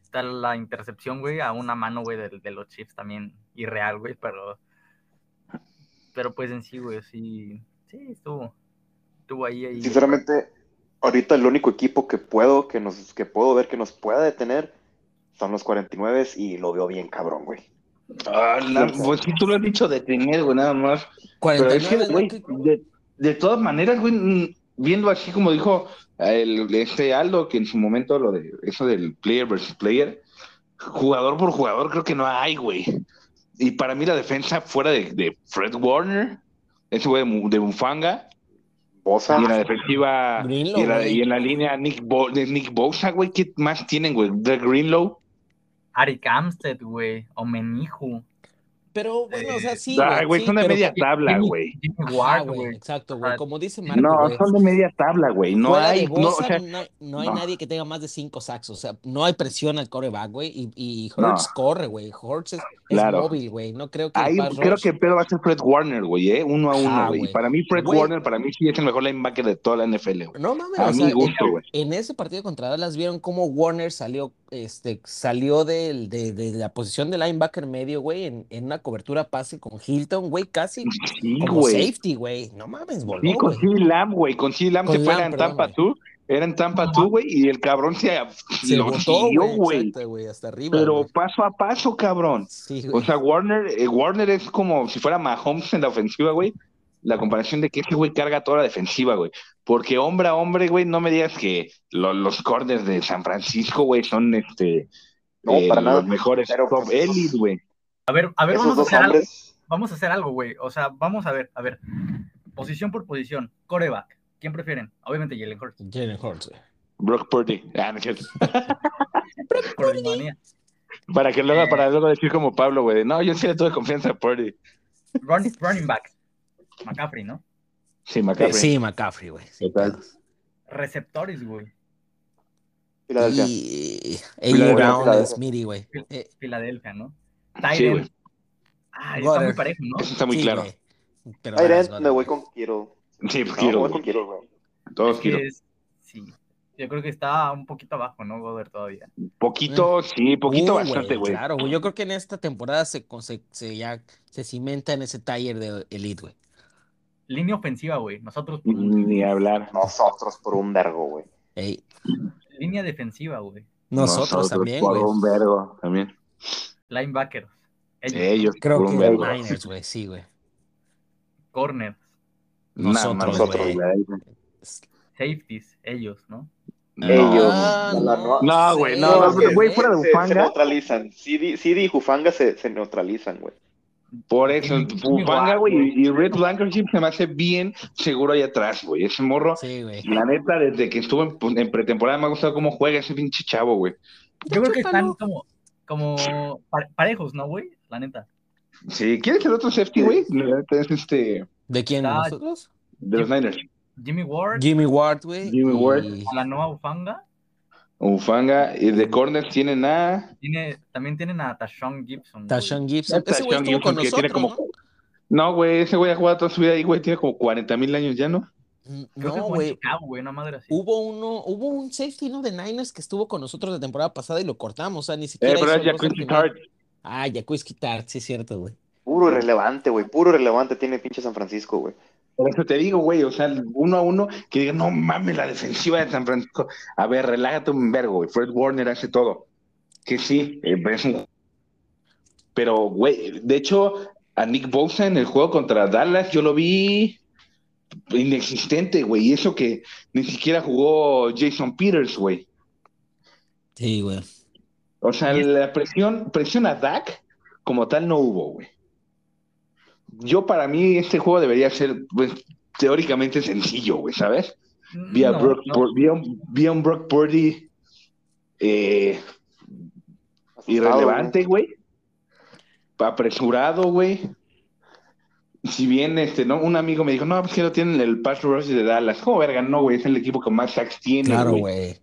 está la intercepción, güey, a una mano, güey, de, de los Chiefs también irreal, güey, pero pero pues en sí, güey, sí, sí, estuvo, estuvo ahí, ahí.
Sinceramente, ahorita el único equipo que puedo, que nos, que puedo ver que nos pueda detener son los 49 y lo veo bien cabrón, güey.
Ah, la- pues sí, tú lo has dicho de tener, güey, nada más. Pero es que,
49,
güey, de, de todas maneras, güey, mm, viendo así como dijo el, este Aldo, que en su momento lo de eso del player versus player, jugador por jugador creo que no hay, güey. Y para mí la defensa fuera de, de Fred Warner, ese güey de, de Mufanga,
Bosa,
y en la defensiva,
Greenlow,
y en la, y en la línea Nick, Bo, de Nick Bosa, güey, ¿qué más tienen, güey? De Greenlow.
Arik Amstead, güey, o Meniju,
Pero bueno, o sea, sí,
Ay, güey,
sí,
son de media tabla, güey.
Exacto, güey.
Ah,
Como dice Marco,
No, son de media tabla, güey. No
Fuera
hay, no, o
Bosa,
sea,
no, hay, no hay
no.
nadie que tenga más de cinco sacks. O sea, no hay presión al coreback, güey. Y, y
No.
Hurts corre, güey. Hurts es, móvil, güey. No creo que
Ahí creo
rush-
que el pedo va a ser Fred Warner, güey, ¿eh? Uno a uno, güey. Y
güey.
Para mí, Fred. Warner, para mí sí es el mejor linebacker de toda la NFL, güey.
No mames,
A
o sea, en-
gusto, güey.
en, ese partido contra Dallas vieron cómo Warner salió, este, salió del- de, de la posición de linebacker medio, güey, en, en una cobertura pase con Hilton, güey, casi
Sí,
como
güey.
safety, güey. No mames, voló,
Sí, con
güey.
C. Lamb, güey. Con C. Lamb
Con
se fue en Tampa
güey.
2. Era en Tampa 2, güey. Y el cabrón se,
Se
lo
botó, güey,
güey.
exacto, güey, hasta arriba,
Pero paso a paso, cabrón.
Sí,
O sea, Warner, eh, Warner es como si fuera Mahomes en la ofensiva, güey. La comparación de que ese güey carga toda la defensiva, güey. Porque hombre a hombre, güey, no me digas que lo- los corners de San Francisco, güey, son este
No,
eh,
para
los
nada.
mejores
Pero,
top
pues,
elite, güey.
A ver, a ver, vamos a hacer algo. Vamos a hacer algo, güey. O sea, vamos a ver, a ver. Posición por posición. Coreback. ¿Quién prefieren? Obviamente Jalen Hurts.
Jalen Hurts, güey.
Brock Purdy. Ah, no
el [LAUGHS] manía.
Para que luego, para luego decir como Pablo, güey, de, no, yo sí le tuve confianza a Purdy.
Run- running back. McCaffrey, ¿no?
Sí, McCaffrey.
Sí, McCaffrey, güey.
Receptores, güey.
Filadelfia.
Y A.J. Brown. Smitty, güey. Eh,
Filadelfia, ¿no?
Sí, güey.
Ah, está muy parejo, ¿no?
Eso está muy
sí,
claro.
Pero Goddard,
me voy
güey.
con Kiro.
Sí, pues
No,
quiero,
voy
güey.
con Kiro, güey.
Todos quiero.
es- sí. Yo creo que está un poquito abajo, ¿no? Goddard todavía.
Poquito, sí, poquito
Uh,
bastante, güey.
Claro, güey. Yo creo que en esta temporada se, se, se ya se cimenta en ese taller de Elite, güey.
Línea ofensiva, güey. Nosotros por un-
Ni hablar.
Nosotros por un vergo, güey.
Ey,
Línea defensiva, güey.
nosotros, también,
por
güey.
un vergo, también.
Linebackers. Ellos.
Ellos,
Creo
por
que
un vergo.
Niners, güey, sí, güey.
Corners.
Nosotros,
más
güey.
nosotros,
Safeties. Ellos, ¿no?
Ellos.
Ah, no,
No, güey, no, güey, fuera de
Se,
Ufanga.
se neutralizan. CD, CD y Jufanga se, se neutralizan, güey.
Por eso,
Ward,
güey, y Red Blankenship se me hace bien seguro ahí atrás, güey. Ese morro,
Sí, güey.
la neta, desde que estuvo en, pues, en pretemporada me ha gustado cómo juega ese pinche chavo, güey.
Yo creo que están como, como pa- parejos, ¿no, güey? La neta.
Sí, ¿quién es el otro safety, güey? La neta Es este,
¿De quién?
Está-
¿Nosotros?
de los Niners.
Jimmy Ward,
Jimmy Ward, güey.
Jimmy
y-
Ward.
la nueva Ufanga.
Ufanga, y de corners tienen a...
Tiene, también tienen a Tashon Gibson.
Tashawn Gibson. Ese güey con
Gibson, tiene
nosotros,
como-
¿no?
No, güey, ese güey ha jugado toda su vida ahí, güey. Tiene como 40 mil años ya, ¿no?
Creo que
No, güey.
Chicago, güey, una madre así.
Hubo uno, hubo un safety, ¿no? De Niners que estuvo con nosotros la temporada pasada y lo cortamos. O sea, ni
Eh,
siquiera
pero
el roster
Jacuzzi. Tart.
Ah, Jacuzzi Tart, sí es cierto, güey.
Puro irrelevante, güey. Puro irrelevante tiene pinche San Francisco, güey.
Por eso te digo, güey, o sea, uno a uno, que diga, no mames, la defensiva de San Francisco. A ver, relájate un vergo, güey. Fred Warner hace todo. Que sí, eh, es un... Pero, güey, de hecho, a Nick Bosa en el juego contra Dallas, yo lo vi inexistente, güey. Y eso que ni siquiera jugó Jason Peters, güey.
Sí, güey.
O sea, la presión, presión a Dak como tal no hubo, güey. Yo para mí este juego debería ser, pues, teóricamente sencillo, güey, ¿sabes? Vi a,
No,
Brock,
no.
Pur- vi a un, vi a un Brock Purdy eh, irrelevante, güey. Apresurado, güey. Si bien, este, ¿no? Un amigo me dijo, no, pues que no tienen el pass rush de Dallas. ¿Cómo verga? No, güey, es el equipo que más sacks tiene,
Claro,
güey.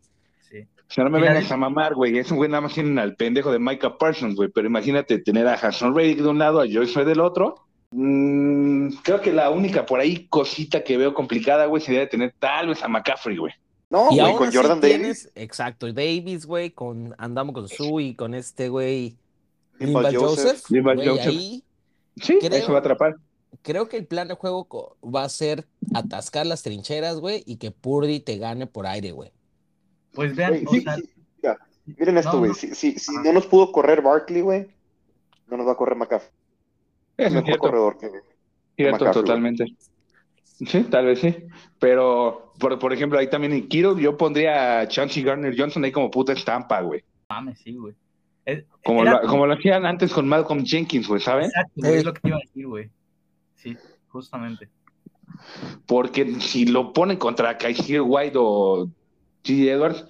Sí.
O sea, no me vengas
de-
a mamar, güey. Ese güey nada más tienen al pendejo de Micah Parsons, güey. Pero imagínate tener a Hassan Reddick de un lado, a Joyce del otro. Mm, creo que la única por ahí cosita que veo complicada, güey, sería de tener tal vez a McCaffrey, güey.
No,
y
güey,
aún
con Jordan Davis,
exacto, Davis, güey, con andamos con Sue y con este güey
Limbal Joseph.
Güey,
Joseph.
ahí
Sí,
Creo-
eso va a atrapar.
creo que el plan de juego va a ser atascar las trincheras, güey, y que Purdy te gane por aire, güey.
Pues vean,
Güey,
o
sí,
sea,
sí, mira, miren esto,
No,
güey.
no.
Si, si, si
Ajá.
no nos pudo correr Barkley, güey, no nos va a correr McCaffrey. Es
Eso es
mejor
cierto.
corredor que.
Cierto,
McCaffrey,
totalmente. Sí, tal vez sí. Pero, por, por ejemplo, ahí también en Kittle yo pondría a Chauncey Garner Johnson ahí como puta estampa, güey.
mames, sí, güey. Es-
Como,
era
lo, como lo hacían antes con Malcolm Jenkins, güey, ¿saben?
Exacto, güey,
Eh.
es lo que te iba a decir, güey. Sí, justamente.
Porque si lo ponen contra Kaiser White o G. Edwards,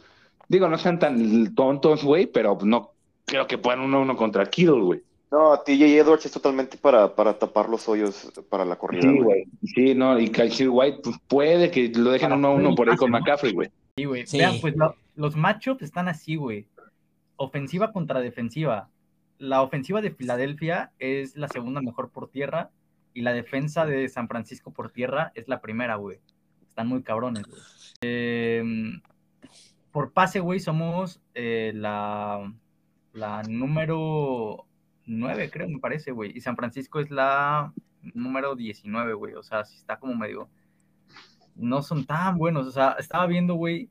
digo, no sean tan tontos, güey, pero no creo que puedan uno a uno contra Kittle, güey.
No, TJ Edwards es totalmente para, para tapar los hoyos para la corrida,
Sí,
güey.
Sí, no, y Kaiser White, pues puede que lo dejen
Para
uno a uno por ahí con. McCaffrey, güey.
Sí, güey.
Sí.
Vean, pues lo- los matchups están así, güey. Ofensiva contra defensiva. La ofensiva de Filadelfia es la segunda mejor por tierra y la defensa de San Francisco por tierra es la primera, güey. Están muy cabrones, güey. Eh, por pase, güey, somos eh, la, la número 9, creo, me parece, güey. Y San Francisco es la número 19, güey. O sea, sí está como medio... No son tan buenos. O sea, estaba viendo, güey,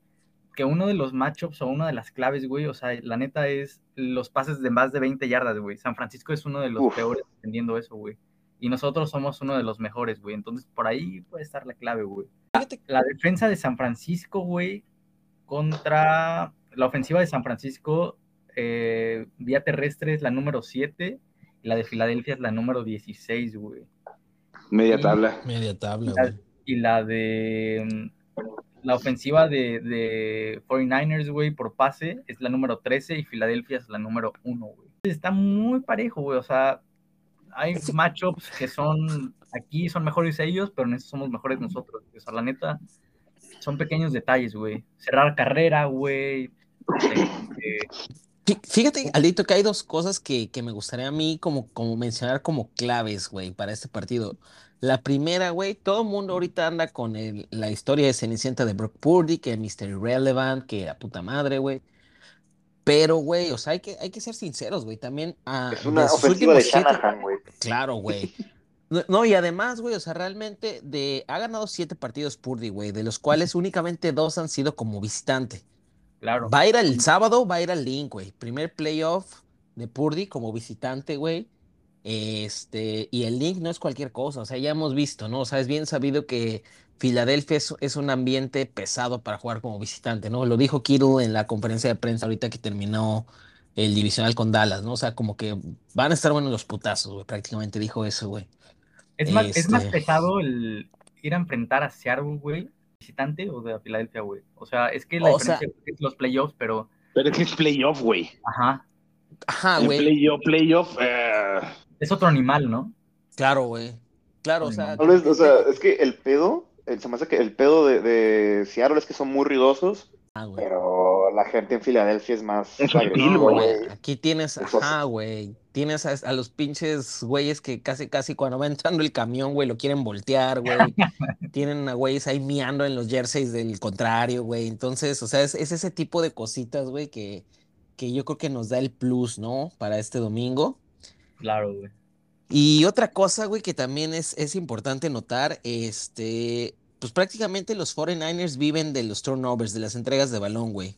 que uno de los matchups o una de las claves, güey, o sea, la neta es los pases de más de 20 yardas, güey. San Francisco es uno de los
Uf.
peores defendiendo eso, güey. Y nosotros somos uno de los mejores, güey. Entonces, por ahí puede estar la clave, güey. La defensa de San Francisco, güey, contra la ofensiva de San Francisco, eh, vía terrestre es la número 7 y la de Filadelfia es la número 16, güey.
Media tabla.
media tabla,
La-
güey.
y la de mm, la ofensiva de, de 49ers, güey, por pase es la número 13 y Filadelfia es la número 1, güey. Está muy parejo, güey. O sea, hay matchups que son aquí son mejores ellos, pero en eso somos mejores nosotros. O sea, la neta, son pequeños detalles, güey. Cerrar carrera, güey. Este,
Fíjate, Alito, que hay dos cosas que, que me gustaría a mí como, como mencionar como claves, güey, para este partido. La primera, güey, todo el mundo ahorita anda con el- la historia de Cenicienta de Brock Purdy, que Mr. Irrelevant, que la puta madre, güey. Pero, güey, o sea, hay que, hay que ser sinceros, güey, también. ah,
Es una
de
ofensiva de Shanahan, güey.
Claro, güey. [LAUGHS] No, no, y además, güey, o sea, realmente de, ha ganado siete partidos Purdy, güey, de los cuales únicamente dos han sido como visitante.
Claro.
Va a ir el sábado, va a ir al Link, güey. Primer playoff de Purdy como visitante, güey. Este, y el Link no es cualquier cosa, o sea, ya hemos visto, ¿no? O sea, es bien sabido que Filadelfia es, es un ambiente pesado para jugar como visitante, ¿no? Lo dijo Kittle en la conferencia de prensa ahorita que terminó el divisional con Dallas, ¿no? O sea, como que van a estar buenos los putazos, güey. Prácticamente dijo eso, güey.
Es más, es más
Este-
pesado el ir a enfrentar a Seattle, güey, visitante o de Filadelfia, güey. O sea, es que la
O sea-
diferencia es los playoffs, pero,
Pero es que es playoff, güey.
ajá,
Ajá, güey.
playoff, playoff. eh,
es otro animal, ¿no?
Claro, güey. Claro, o sea,
Tal vez, o sea, es que el pedo, el- se me hace que el pedo de, de Seattle es que son muy ruidosos,
ah, güey.
pero la gente en Filadelfia es más
Es
No,
güey.
Aquí tienes, ajá, güey. Tienes a, a los pinches güeyes que casi, casi cuando va entrando el camión, güey, lo quieren voltear, güey. [LAUGHS] Tienen a güeyes ahí miando en los jerseys del contrario, güey. Entonces, o sea, es, es ese tipo de cositas, güey, que, que yo creo que nos da el plus, ¿no? Para este domingo.
Claro, güey.
Y otra cosa, güey, que también es, es importante notar, este, pues prácticamente los 49ers viven de los turnovers, de las entregas de balón, güey.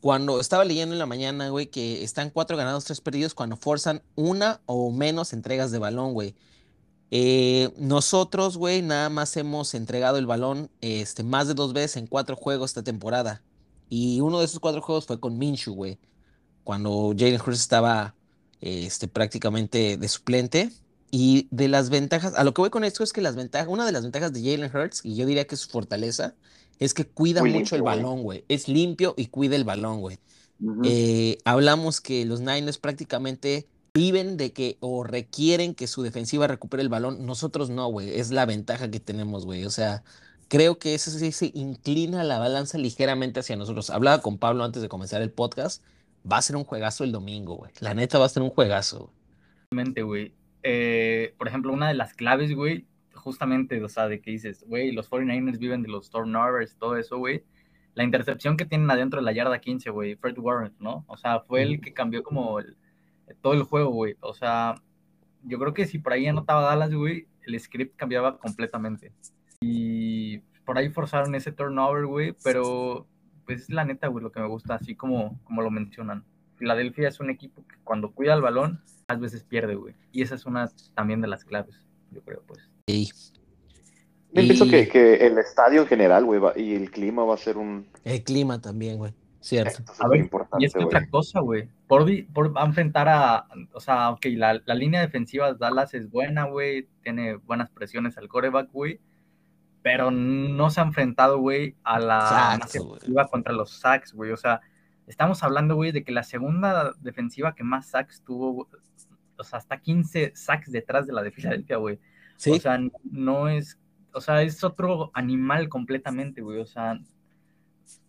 Cuando estaba leyendo en la mañana, güey, que están cuatro ganados, tres perdidos cuando forzan una o menos entregas de balón, güey. Eh, nosotros, güey, nada más hemos entregado el balón este, más de dos veces en cuatro juegos esta temporada. Y uno de esos cuatro juegos fue con Minshew, güey. Cuando Jalen Hurts estaba este, prácticamente de suplente. Y de las ventajas, a lo que voy con esto es que las ventajas, una de las ventajas de Jalen Hurts, y yo diría que es su fortaleza, es que cuida
Muy
mucho el
limpio,
balón, güey. Es limpio y cuida el balón, güey. Eh, hablamos que los Niners prácticamente viven de que o requieren que su defensiva recupere el balón. Nosotros no, güey. Es la ventaja que tenemos, güey. O sea, creo que eso sí se inclina la balanza ligeramente hacia nosotros. Hablaba con Pablo antes de comenzar el podcast. Va a ser un juegazo el domingo, güey. La neta va a ser un juegazo. güey.
Güey. Eh, por ejemplo, una de las claves, güey, justamente, o sea, de que dices, güey, los 49ers viven de los turnovers, todo eso, güey. la intercepción que tienen adentro de la yarda 15, güey, Fred Warren, ¿no? O sea, fue el que cambió como el- todo el juego, güey. O sea, yo creo que si por ahí anotaba Dallas, güey, el script cambiaba completamente. Y por ahí forzaron ese turnover, güey, pero pues es la neta, güey, lo que me gusta, así como, como lo mencionan. Filadelfia es un equipo que cuando cuida el balón, a veces pierde, güey. Y esa es una también de las claves, yo creo, pues.
Ey,
Yo
Y-
pienso que, que el estadio en general, güey, y el clima va a ser un
el clima también, güey. Cierto.
esto es
A ver,
importante,
Y es que otra cosa, güey. Por, vi- por va a enfrentar a. O sea, ok, la, la línea defensiva de Dallas es buena, güey. Tiene buenas presiones al coreback, güey. Pero no se ha enfrentado, güey, a la
Sacks,
efectiva contra los sacks, güey. O sea, estamos hablando, güey, de que la segunda defensiva que más sacks tuvo, o sea, hasta 15 sacks detrás de la de Filadelfia, güey.
Sí,
O sea, no es, o sea, es otro animal completamente, güey. O sea,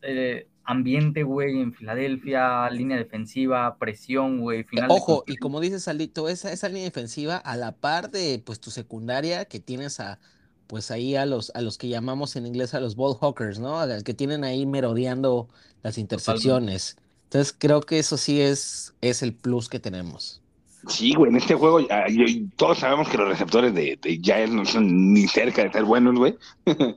eh, ambiente, güey, en Filadelfia, línea defensiva, presión, güey, final. de
Ojo, y como dices, Alito, esa, esa línea defensiva, a la par de pues tu secundaria, que tienes a pues ahí a los, a los que llamamos en inglés a los ball hawkers, ¿no? A los que tienen ahí merodeando las intercepciones. Entonces creo que eso sí es, es el plus que tenemos.
Sí, güey, en este juego ah, todos sabemos que los receptores de, de Giants no son ni cerca de ser buenos, güey. [LAUGHS]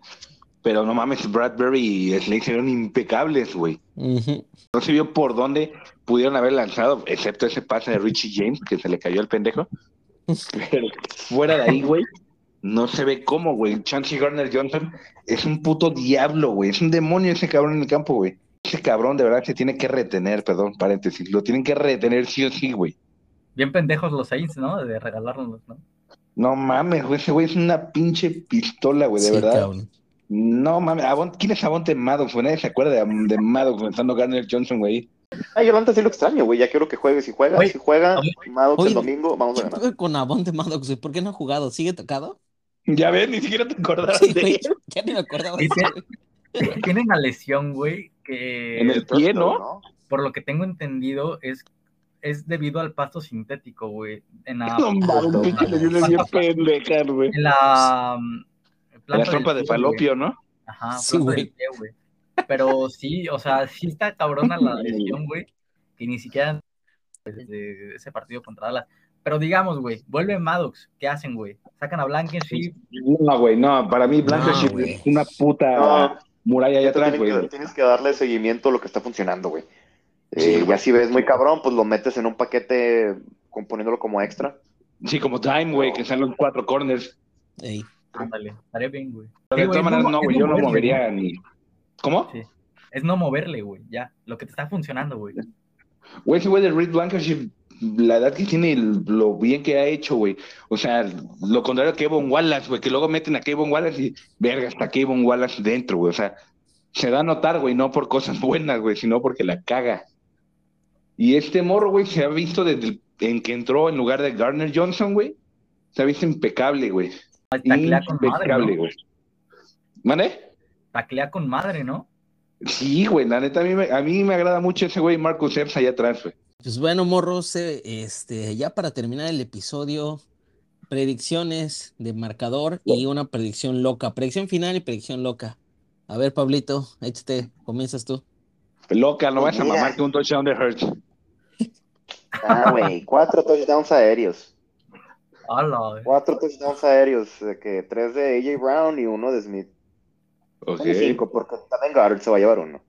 Pero no mames, Bradbury y Slade se vieron impecables, güey. No se vio por dónde pudieron haber lanzado, excepto ese pase de Richie James, que se le cayó al pendejo. Pero fuera de ahí, güey, no se ve cómo, güey. Chancey Garner Johnson es un puto diablo, güey. Es un demonio ese cabrón en el campo, güey. Ese cabrón de verdad se tiene que retener, perdón, paréntesis. Lo tienen que retener sí o sí, güey.
Bien pendejos los Saints, ¿no? De regalarnos, ¿no?
No mames, güey. Ese güey es una pinche pistola, güey, de
Sí,
verdad.
cabrón.
No mames. ¿Quién es Avonte Maddox, güey? Nadie se acuerda de, de Maddox lanzando Garner Johnson, güey.
Ay, yo antes sí lo extraño, güey. Ya quiero que juegue. Si juega,
Oye,
si juega
oye,
Maddox
oye,
el domingo, vamos a
¿Qué
ganar.
con Avonte Maddox, güey? ¿Por qué no ha jugado? ¿Sigue tocado?
Ya ves, ni siquiera te acordabas
Sí,
de
güey,
él.
ya ni me acordaba de
Sí,
eso,
sí.
güey.
Tiene una lesión, güey, que
En el pie, ¿no?
¿no?
por lo que tengo entendido es, es debido al pasto sintético, güey. En la, [LAUGHS]
No güey.
en la, mm,
trompas de falopio, ¿no?
Ajá,
Sí, güey.
Pero sí, o sea, sí está cabrona la [LAUGHS] lesión, güey, que ni siquiera desde ese partido contra Dallas. Pero digamos, güey, vuelve Maddox, ¿qué hacen, güey? Sacan a Blankenship,
No, güey, no, para mí Blankenship
No,
es una puta
No.
muralla allá atrás, güey.
tienes que darle seguimiento a lo que está funcionando, güey.
Sí,
Eh, ya si ves muy cabrón, pues lo metes en un paquete componiéndolo como extra.
Sí, como Time, güey, que están los cuatro corners.
Ey.
ándale, estaré bien, güey.
Pero de todas maneras, no, güey, yo no movería ni. ¿Cómo?
Sí. Es no moverle, güey, ya, lo que te está funcionando, güey.
Güey, ese güey de Reed Blankenship, la edad que tiene, y lo bien que ha hecho, güey. O sea, lo contrario a Kevin Wallace, güey, que luego meten a Kevin Wallace y, verga, está Kevin Wallace dentro, güey. O sea, se da a notar, güey, no por cosas [LAUGHS] buenas, güey, sino porque la caga. Y este morro, güey, se ha visto desde el- en que entró en lugar de Garner Johnson, güey. Se ha visto impecable, güey.
Taclea con madre,
Impecable,
¿no?
güey. ¿Mane?
Taclea con madre, ¿no?
Sí, güey, la neta, a mí, me, a mí me agrada mucho ese güey Marcus Epps allá atrás, güey.
Pues bueno, morros, eh, este, ya para terminar el episodio, predicciones de marcador y una predicción loca. Predicción final y predicción loca. A ver, Pablito, échate, comienzas tú.
Loca, no vas a mamar que un touchdown de Hurts.
Ah, güey, cuatro touchdowns aéreos.
Hola.
Cuatro touchdowns aéreos, de que tres de AJ Brown y uno de Smith.
Ok.
Bueno, cinco, porque también Goddard se va a llevar uno.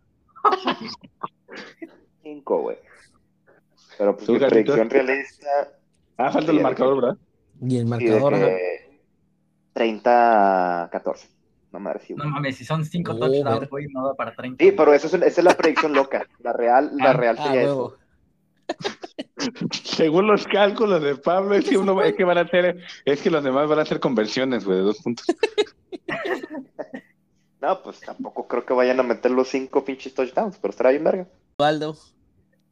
[LAUGHS] cinco, güey. Pero pues
¿Tú,
mi predicción realista
Ah, falta el marcador, ¿verdad?
Y el marcador, ajá.
que 30-14. No me sí,
No mames, si son cinco
Oh,
touchdowns, güey, no da para 30.
Sí, pero eso es, esa es la predicción loca. La real, la
Ah,
real
Ah,
sería
huevo.
eso.
Según los cálculos de Pablo, es que, uno, es que van a hacer, es que los demás van a hacer conversiones, güey, de dos puntos.
No, pues tampoco creo que vayan a meter los cinco pinches touchdowns, pero estará bien verga.
Osvaldo.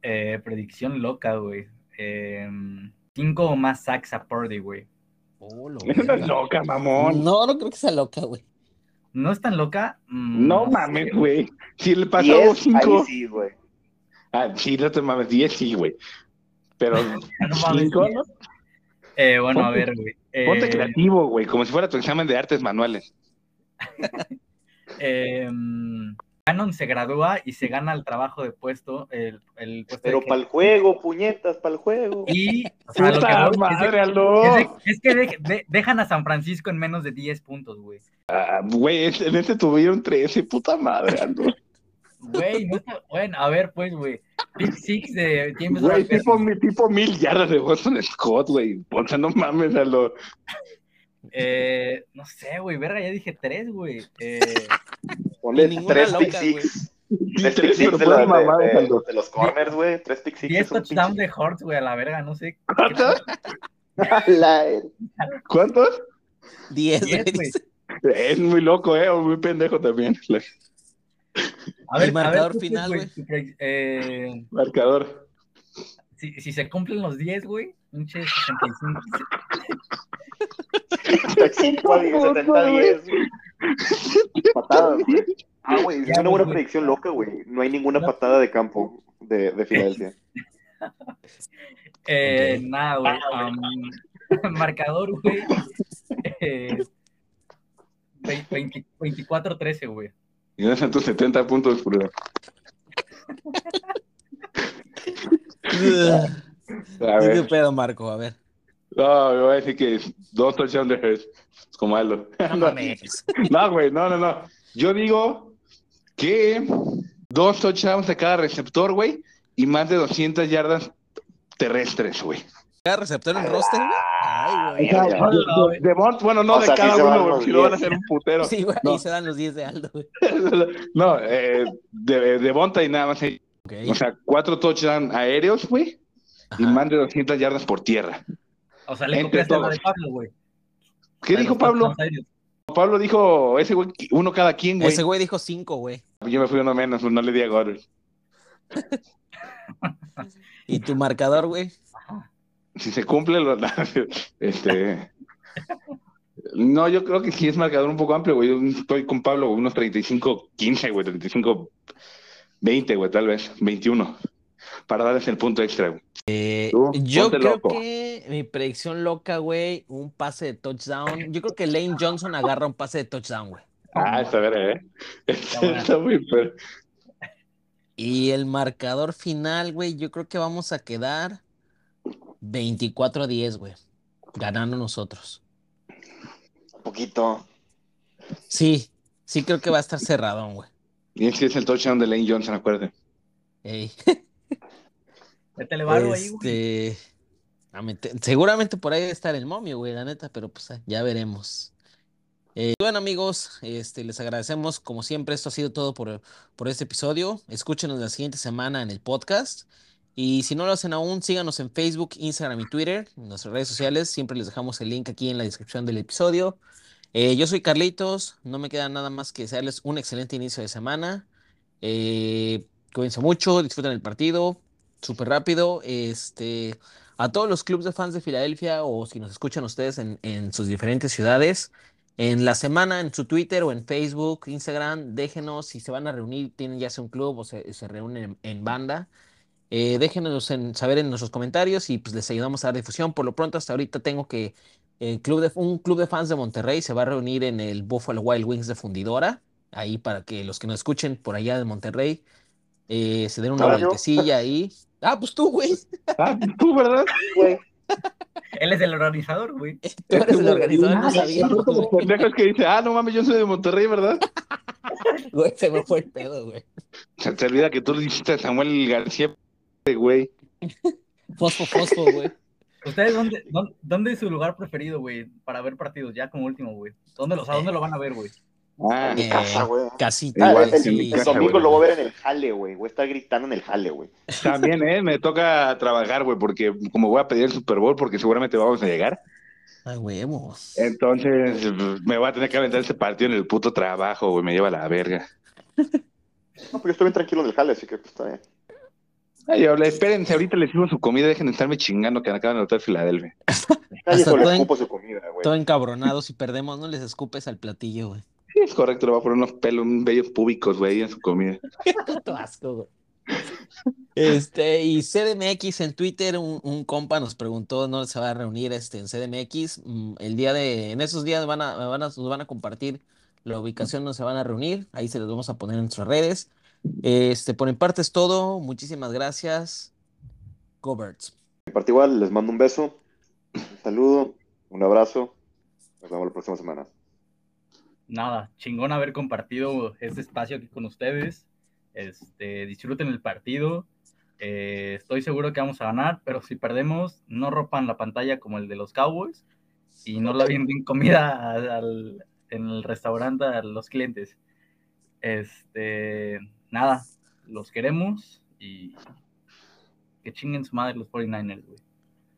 Eh, predicción loca, güey. Eh, cinco o más sacks a Purdy, güey.
Oh, lo
es loca, mamón.
No, no creo que sea loca, güey.
¿No es tan loca? Mm,
No mames, güey. Si le pasó
Diez,
cinco.
ahí sí, güey.
Ah, sí, no te mames, diez sí, güey. Pero [LAUGHS]
No mames,
cinco. ¿no?
Eh, bueno, a ver, güey.
Ponte
Eh,
creativo, güey, como si fuera tu examen de artes manuales. [LAUGHS]
eh, Cannon se gradúa y se gana el trabajo de puesto, el, el puesto
Pero
de
para el juego, puñetas, para el juego.
Y, [LAUGHS] o sea, lo que
Puta
voy es de-
madre,
es, de- es que de- de- dejan a San Francisco en menos de 10 puntos, güey.
Ah, Güey, en este tuvieron 13, puta madre, Aldo.
Güey, no está... Bueno, a ver, pues, güey. Pick six de James
Güey, tipo, mi- tipo mil yardas de Boston Scott, güey. O sea, no mames, Aldo.
Eh, no sé, güey, verga, ya dije tres, güey. Eh,
Ponle tres
loca,
pick
güey.
six. Tres pick six de, de- los corners, güey. Tres pick six.
10
es un
touchdowns
pinche-
de Hortz, güey, a la verga, no sé.
¿Cuántos? [LAUGHS]
La-
¿Cuántos?
10,
Diez,
güey.
Es muy loco, eh, o muy pendejo también.
A ver,
El marcador
a ver, tú,
final, güey.
eh,
Marcador.
si, si se cumplen los 10, güey, pinche 65.
75 a 10, 70 a 10, güey. Patadas, [LAUGHS] güey. Ah, güey, es una buena predicción loca, güey. No hay ninguna patada de campo de, de Filadelfia.
Eh. Nada, güey. am, [LAUGHS] marcador, güey. Eh, 20 24-13, güey.
Y no tus 70 puntos, pura. [LAUGHS] A
¿Qué pedo, Marco? A ver.
No, me voy a decir que dos touchdowns de Hurts. Como Aldo. [LAUGHS]
No
güey, no, no, no. Yo digo que dos touchdowns de cada receptor, güey, y más de 200 yardas terrestres, güey.
¿Cada receptor en roster, güey? Ay, güey.
Ya,
ya.
De, bueno, no
O
de cada uno, güey, si no van a
10.
ser un putero.
Sí, güey,
No.
ahí se dan los 10 de Aldo, güey. [LAUGHS]
No, eh, de, de Bonta y nada más. O sea, cuatro touchdowns aéreos, güey, y más de 200 yardas por tierra.
O sea, le
Entre
copiaste la
todos.
de Pablo, güey.
¿Qué dijo Pablo? Pablo dijo, ese güey, uno cada quien, güey.
Ese güey dijo 5, güey.
Yo me fui uno menos, no le di a Goddard.
¿Y tu marcador, güey?
Si se cumple, lo, [LAUGHS] este... No, yo creo que sí es marcador un poco amplio, güey. Yo estoy con Pablo, güey, unos 35, 15, güey, 35, 20, güey, tal vez, 21. Para darles el punto extra, güey. Tú,
Yo creo
loco.
que mi predicción loca, güey, un pase de touchdown. Yo creo que Lane Johnson agarra un pase de touchdown, güey.
Ah, está bien, ¿eh? [LAUGHS]
Está.
Está muy per-
Y el marcador final, güey, yo creo que vamos a quedar 24 a 10, güey. Ganando nosotros.
Un poquito.
Sí, sí creo que va a estar cerradón, güey.
Y ese es el touchdown de Lane Johnson, acuérdate.
Ey,
Métele varo ahí, güey.
Seguramente por ahí estar el momio, güey, la neta, pero pues ya veremos. Eh, bueno, amigos, este, les agradecemos. Como siempre, esto ha sido todo por, por este episodio. Escúchenos la siguiente semana en el podcast. Y si no lo hacen aún, síganos en Facebook, Instagram y Twitter, en nuestras redes sociales. Siempre les dejamos el link aquí en la descripción del episodio. Eh, yo soy Carlitos. No me queda nada más que desearles un excelente inicio de semana. Eh, cuídense mucho, disfruten el partido. Súper rápido. Este, a todos los clubes de fans de Filadelfia o si nos escuchan ustedes en, en sus diferentes ciudades, en la semana en su Twitter o en Facebook, Instagram, déjenos si se van a reunir, tienen ya sea un club o se, se reúnen en, en banda. Eh, déjenos en- saber en nuestros comentarios y pues les ayudamos a dar difusión. Por lo pronto, hasta ahorita tengo que el club de, un club de fans de Monterrey se va a reunir en el Buffalo Wild Wings de Fundidora, ahí para que los que nos escuchen por allá de Monterrey eh, se den una vueltecilla ahí. Ah, pues tú, güey.
Ah, tú, ¿verdad?
Güey.
Él es el organizador, güey. [LAUGHS]
Tú eres el organizador, no
Ah,
sabía.
como pendejos que dice, ah, no mames, yo soy de Monterrey, ¿verdad? [LAUGHS]
Güey, se me fue el pedo, güey.
Se te olvida que tú le dijiste a Samuel García, güey.
Fosfo, fosfo, güey.
¿Ustedes dónde, dónde, dónde es su lugar preferido, güey, para ver partidos? Ya como último, güey. ¿Dónde, lo- o sea, ¿Dónde lo van a ver, güey?
Ah,
En mi
Eh,
casa, güey.
Casita,
Ah,
Igual,
güey,
el,
en mi
sí.
el
casa,
domingo lo voy a ver en el jale, güey. Voy a estar gritando en el jale, güey.
también, ¿eh? Me toca trabajar, güey, porque como voy a pedir el Super Bowl, porque seguramente vamos a llegar,
Ay, huevo.
entonces me voy a tener que aventar ese partido en el puto trabajo, güey, me lleva a la verga.
No, pues yo estoy bien tranquilo en el jale, así que pues, está bien.
Ay, habla, espérense, ahorita les sirvo su comida, dejen de estarme chingando que acaban de notar Filadelfia.
Todo en-
su comida, güey.
Todo encabronado, si perdemos, no les escupes al platillo, güey.
Es correcto, le voy a poner unos pelos, unos bellos púbicos, güey, en su comida. [LAUGHS]
Puto asco, güey. Este, y CDMX en Twitter, un, un compa nos preguntó, ¿no se va a reunir este, en CDMX? Mm, El día de, en esos días van a, van a, nos van a compartir la ubicación donde se van a reunir. Ahí se los vamos a poner en nuestras redes. Este, por mi parte es todo. Muchísimas gracias. Go Birds.
Mi parte igual, les mando un beso, un saludo, un abrazo. Nos vemos la próxima semana.
Nada, chingón haber compartido este espacio aquí con ustedes. Este, disfruten el partido. Eh, estoy seguro que vamos a ganar, pero si perdemos, no ropan la pantalla como el de los Cowboys y no la vienen comida al, en el restaurante a los clientes. Este, nada, los queremos y que chinguen su madre los 49ers, güey.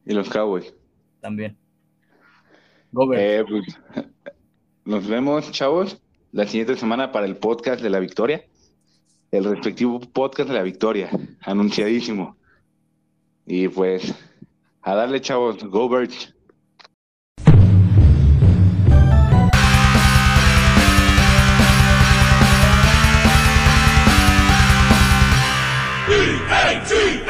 Y los Cowboys.
También. Go.
Eh, pues, nos vemos, chavos, la siguiente semana para el podcast de la victoria. El respectivo podcast de la victoria, anunciadísimo. Y pues, a darle, chavos, go Birds.
B-A-T-L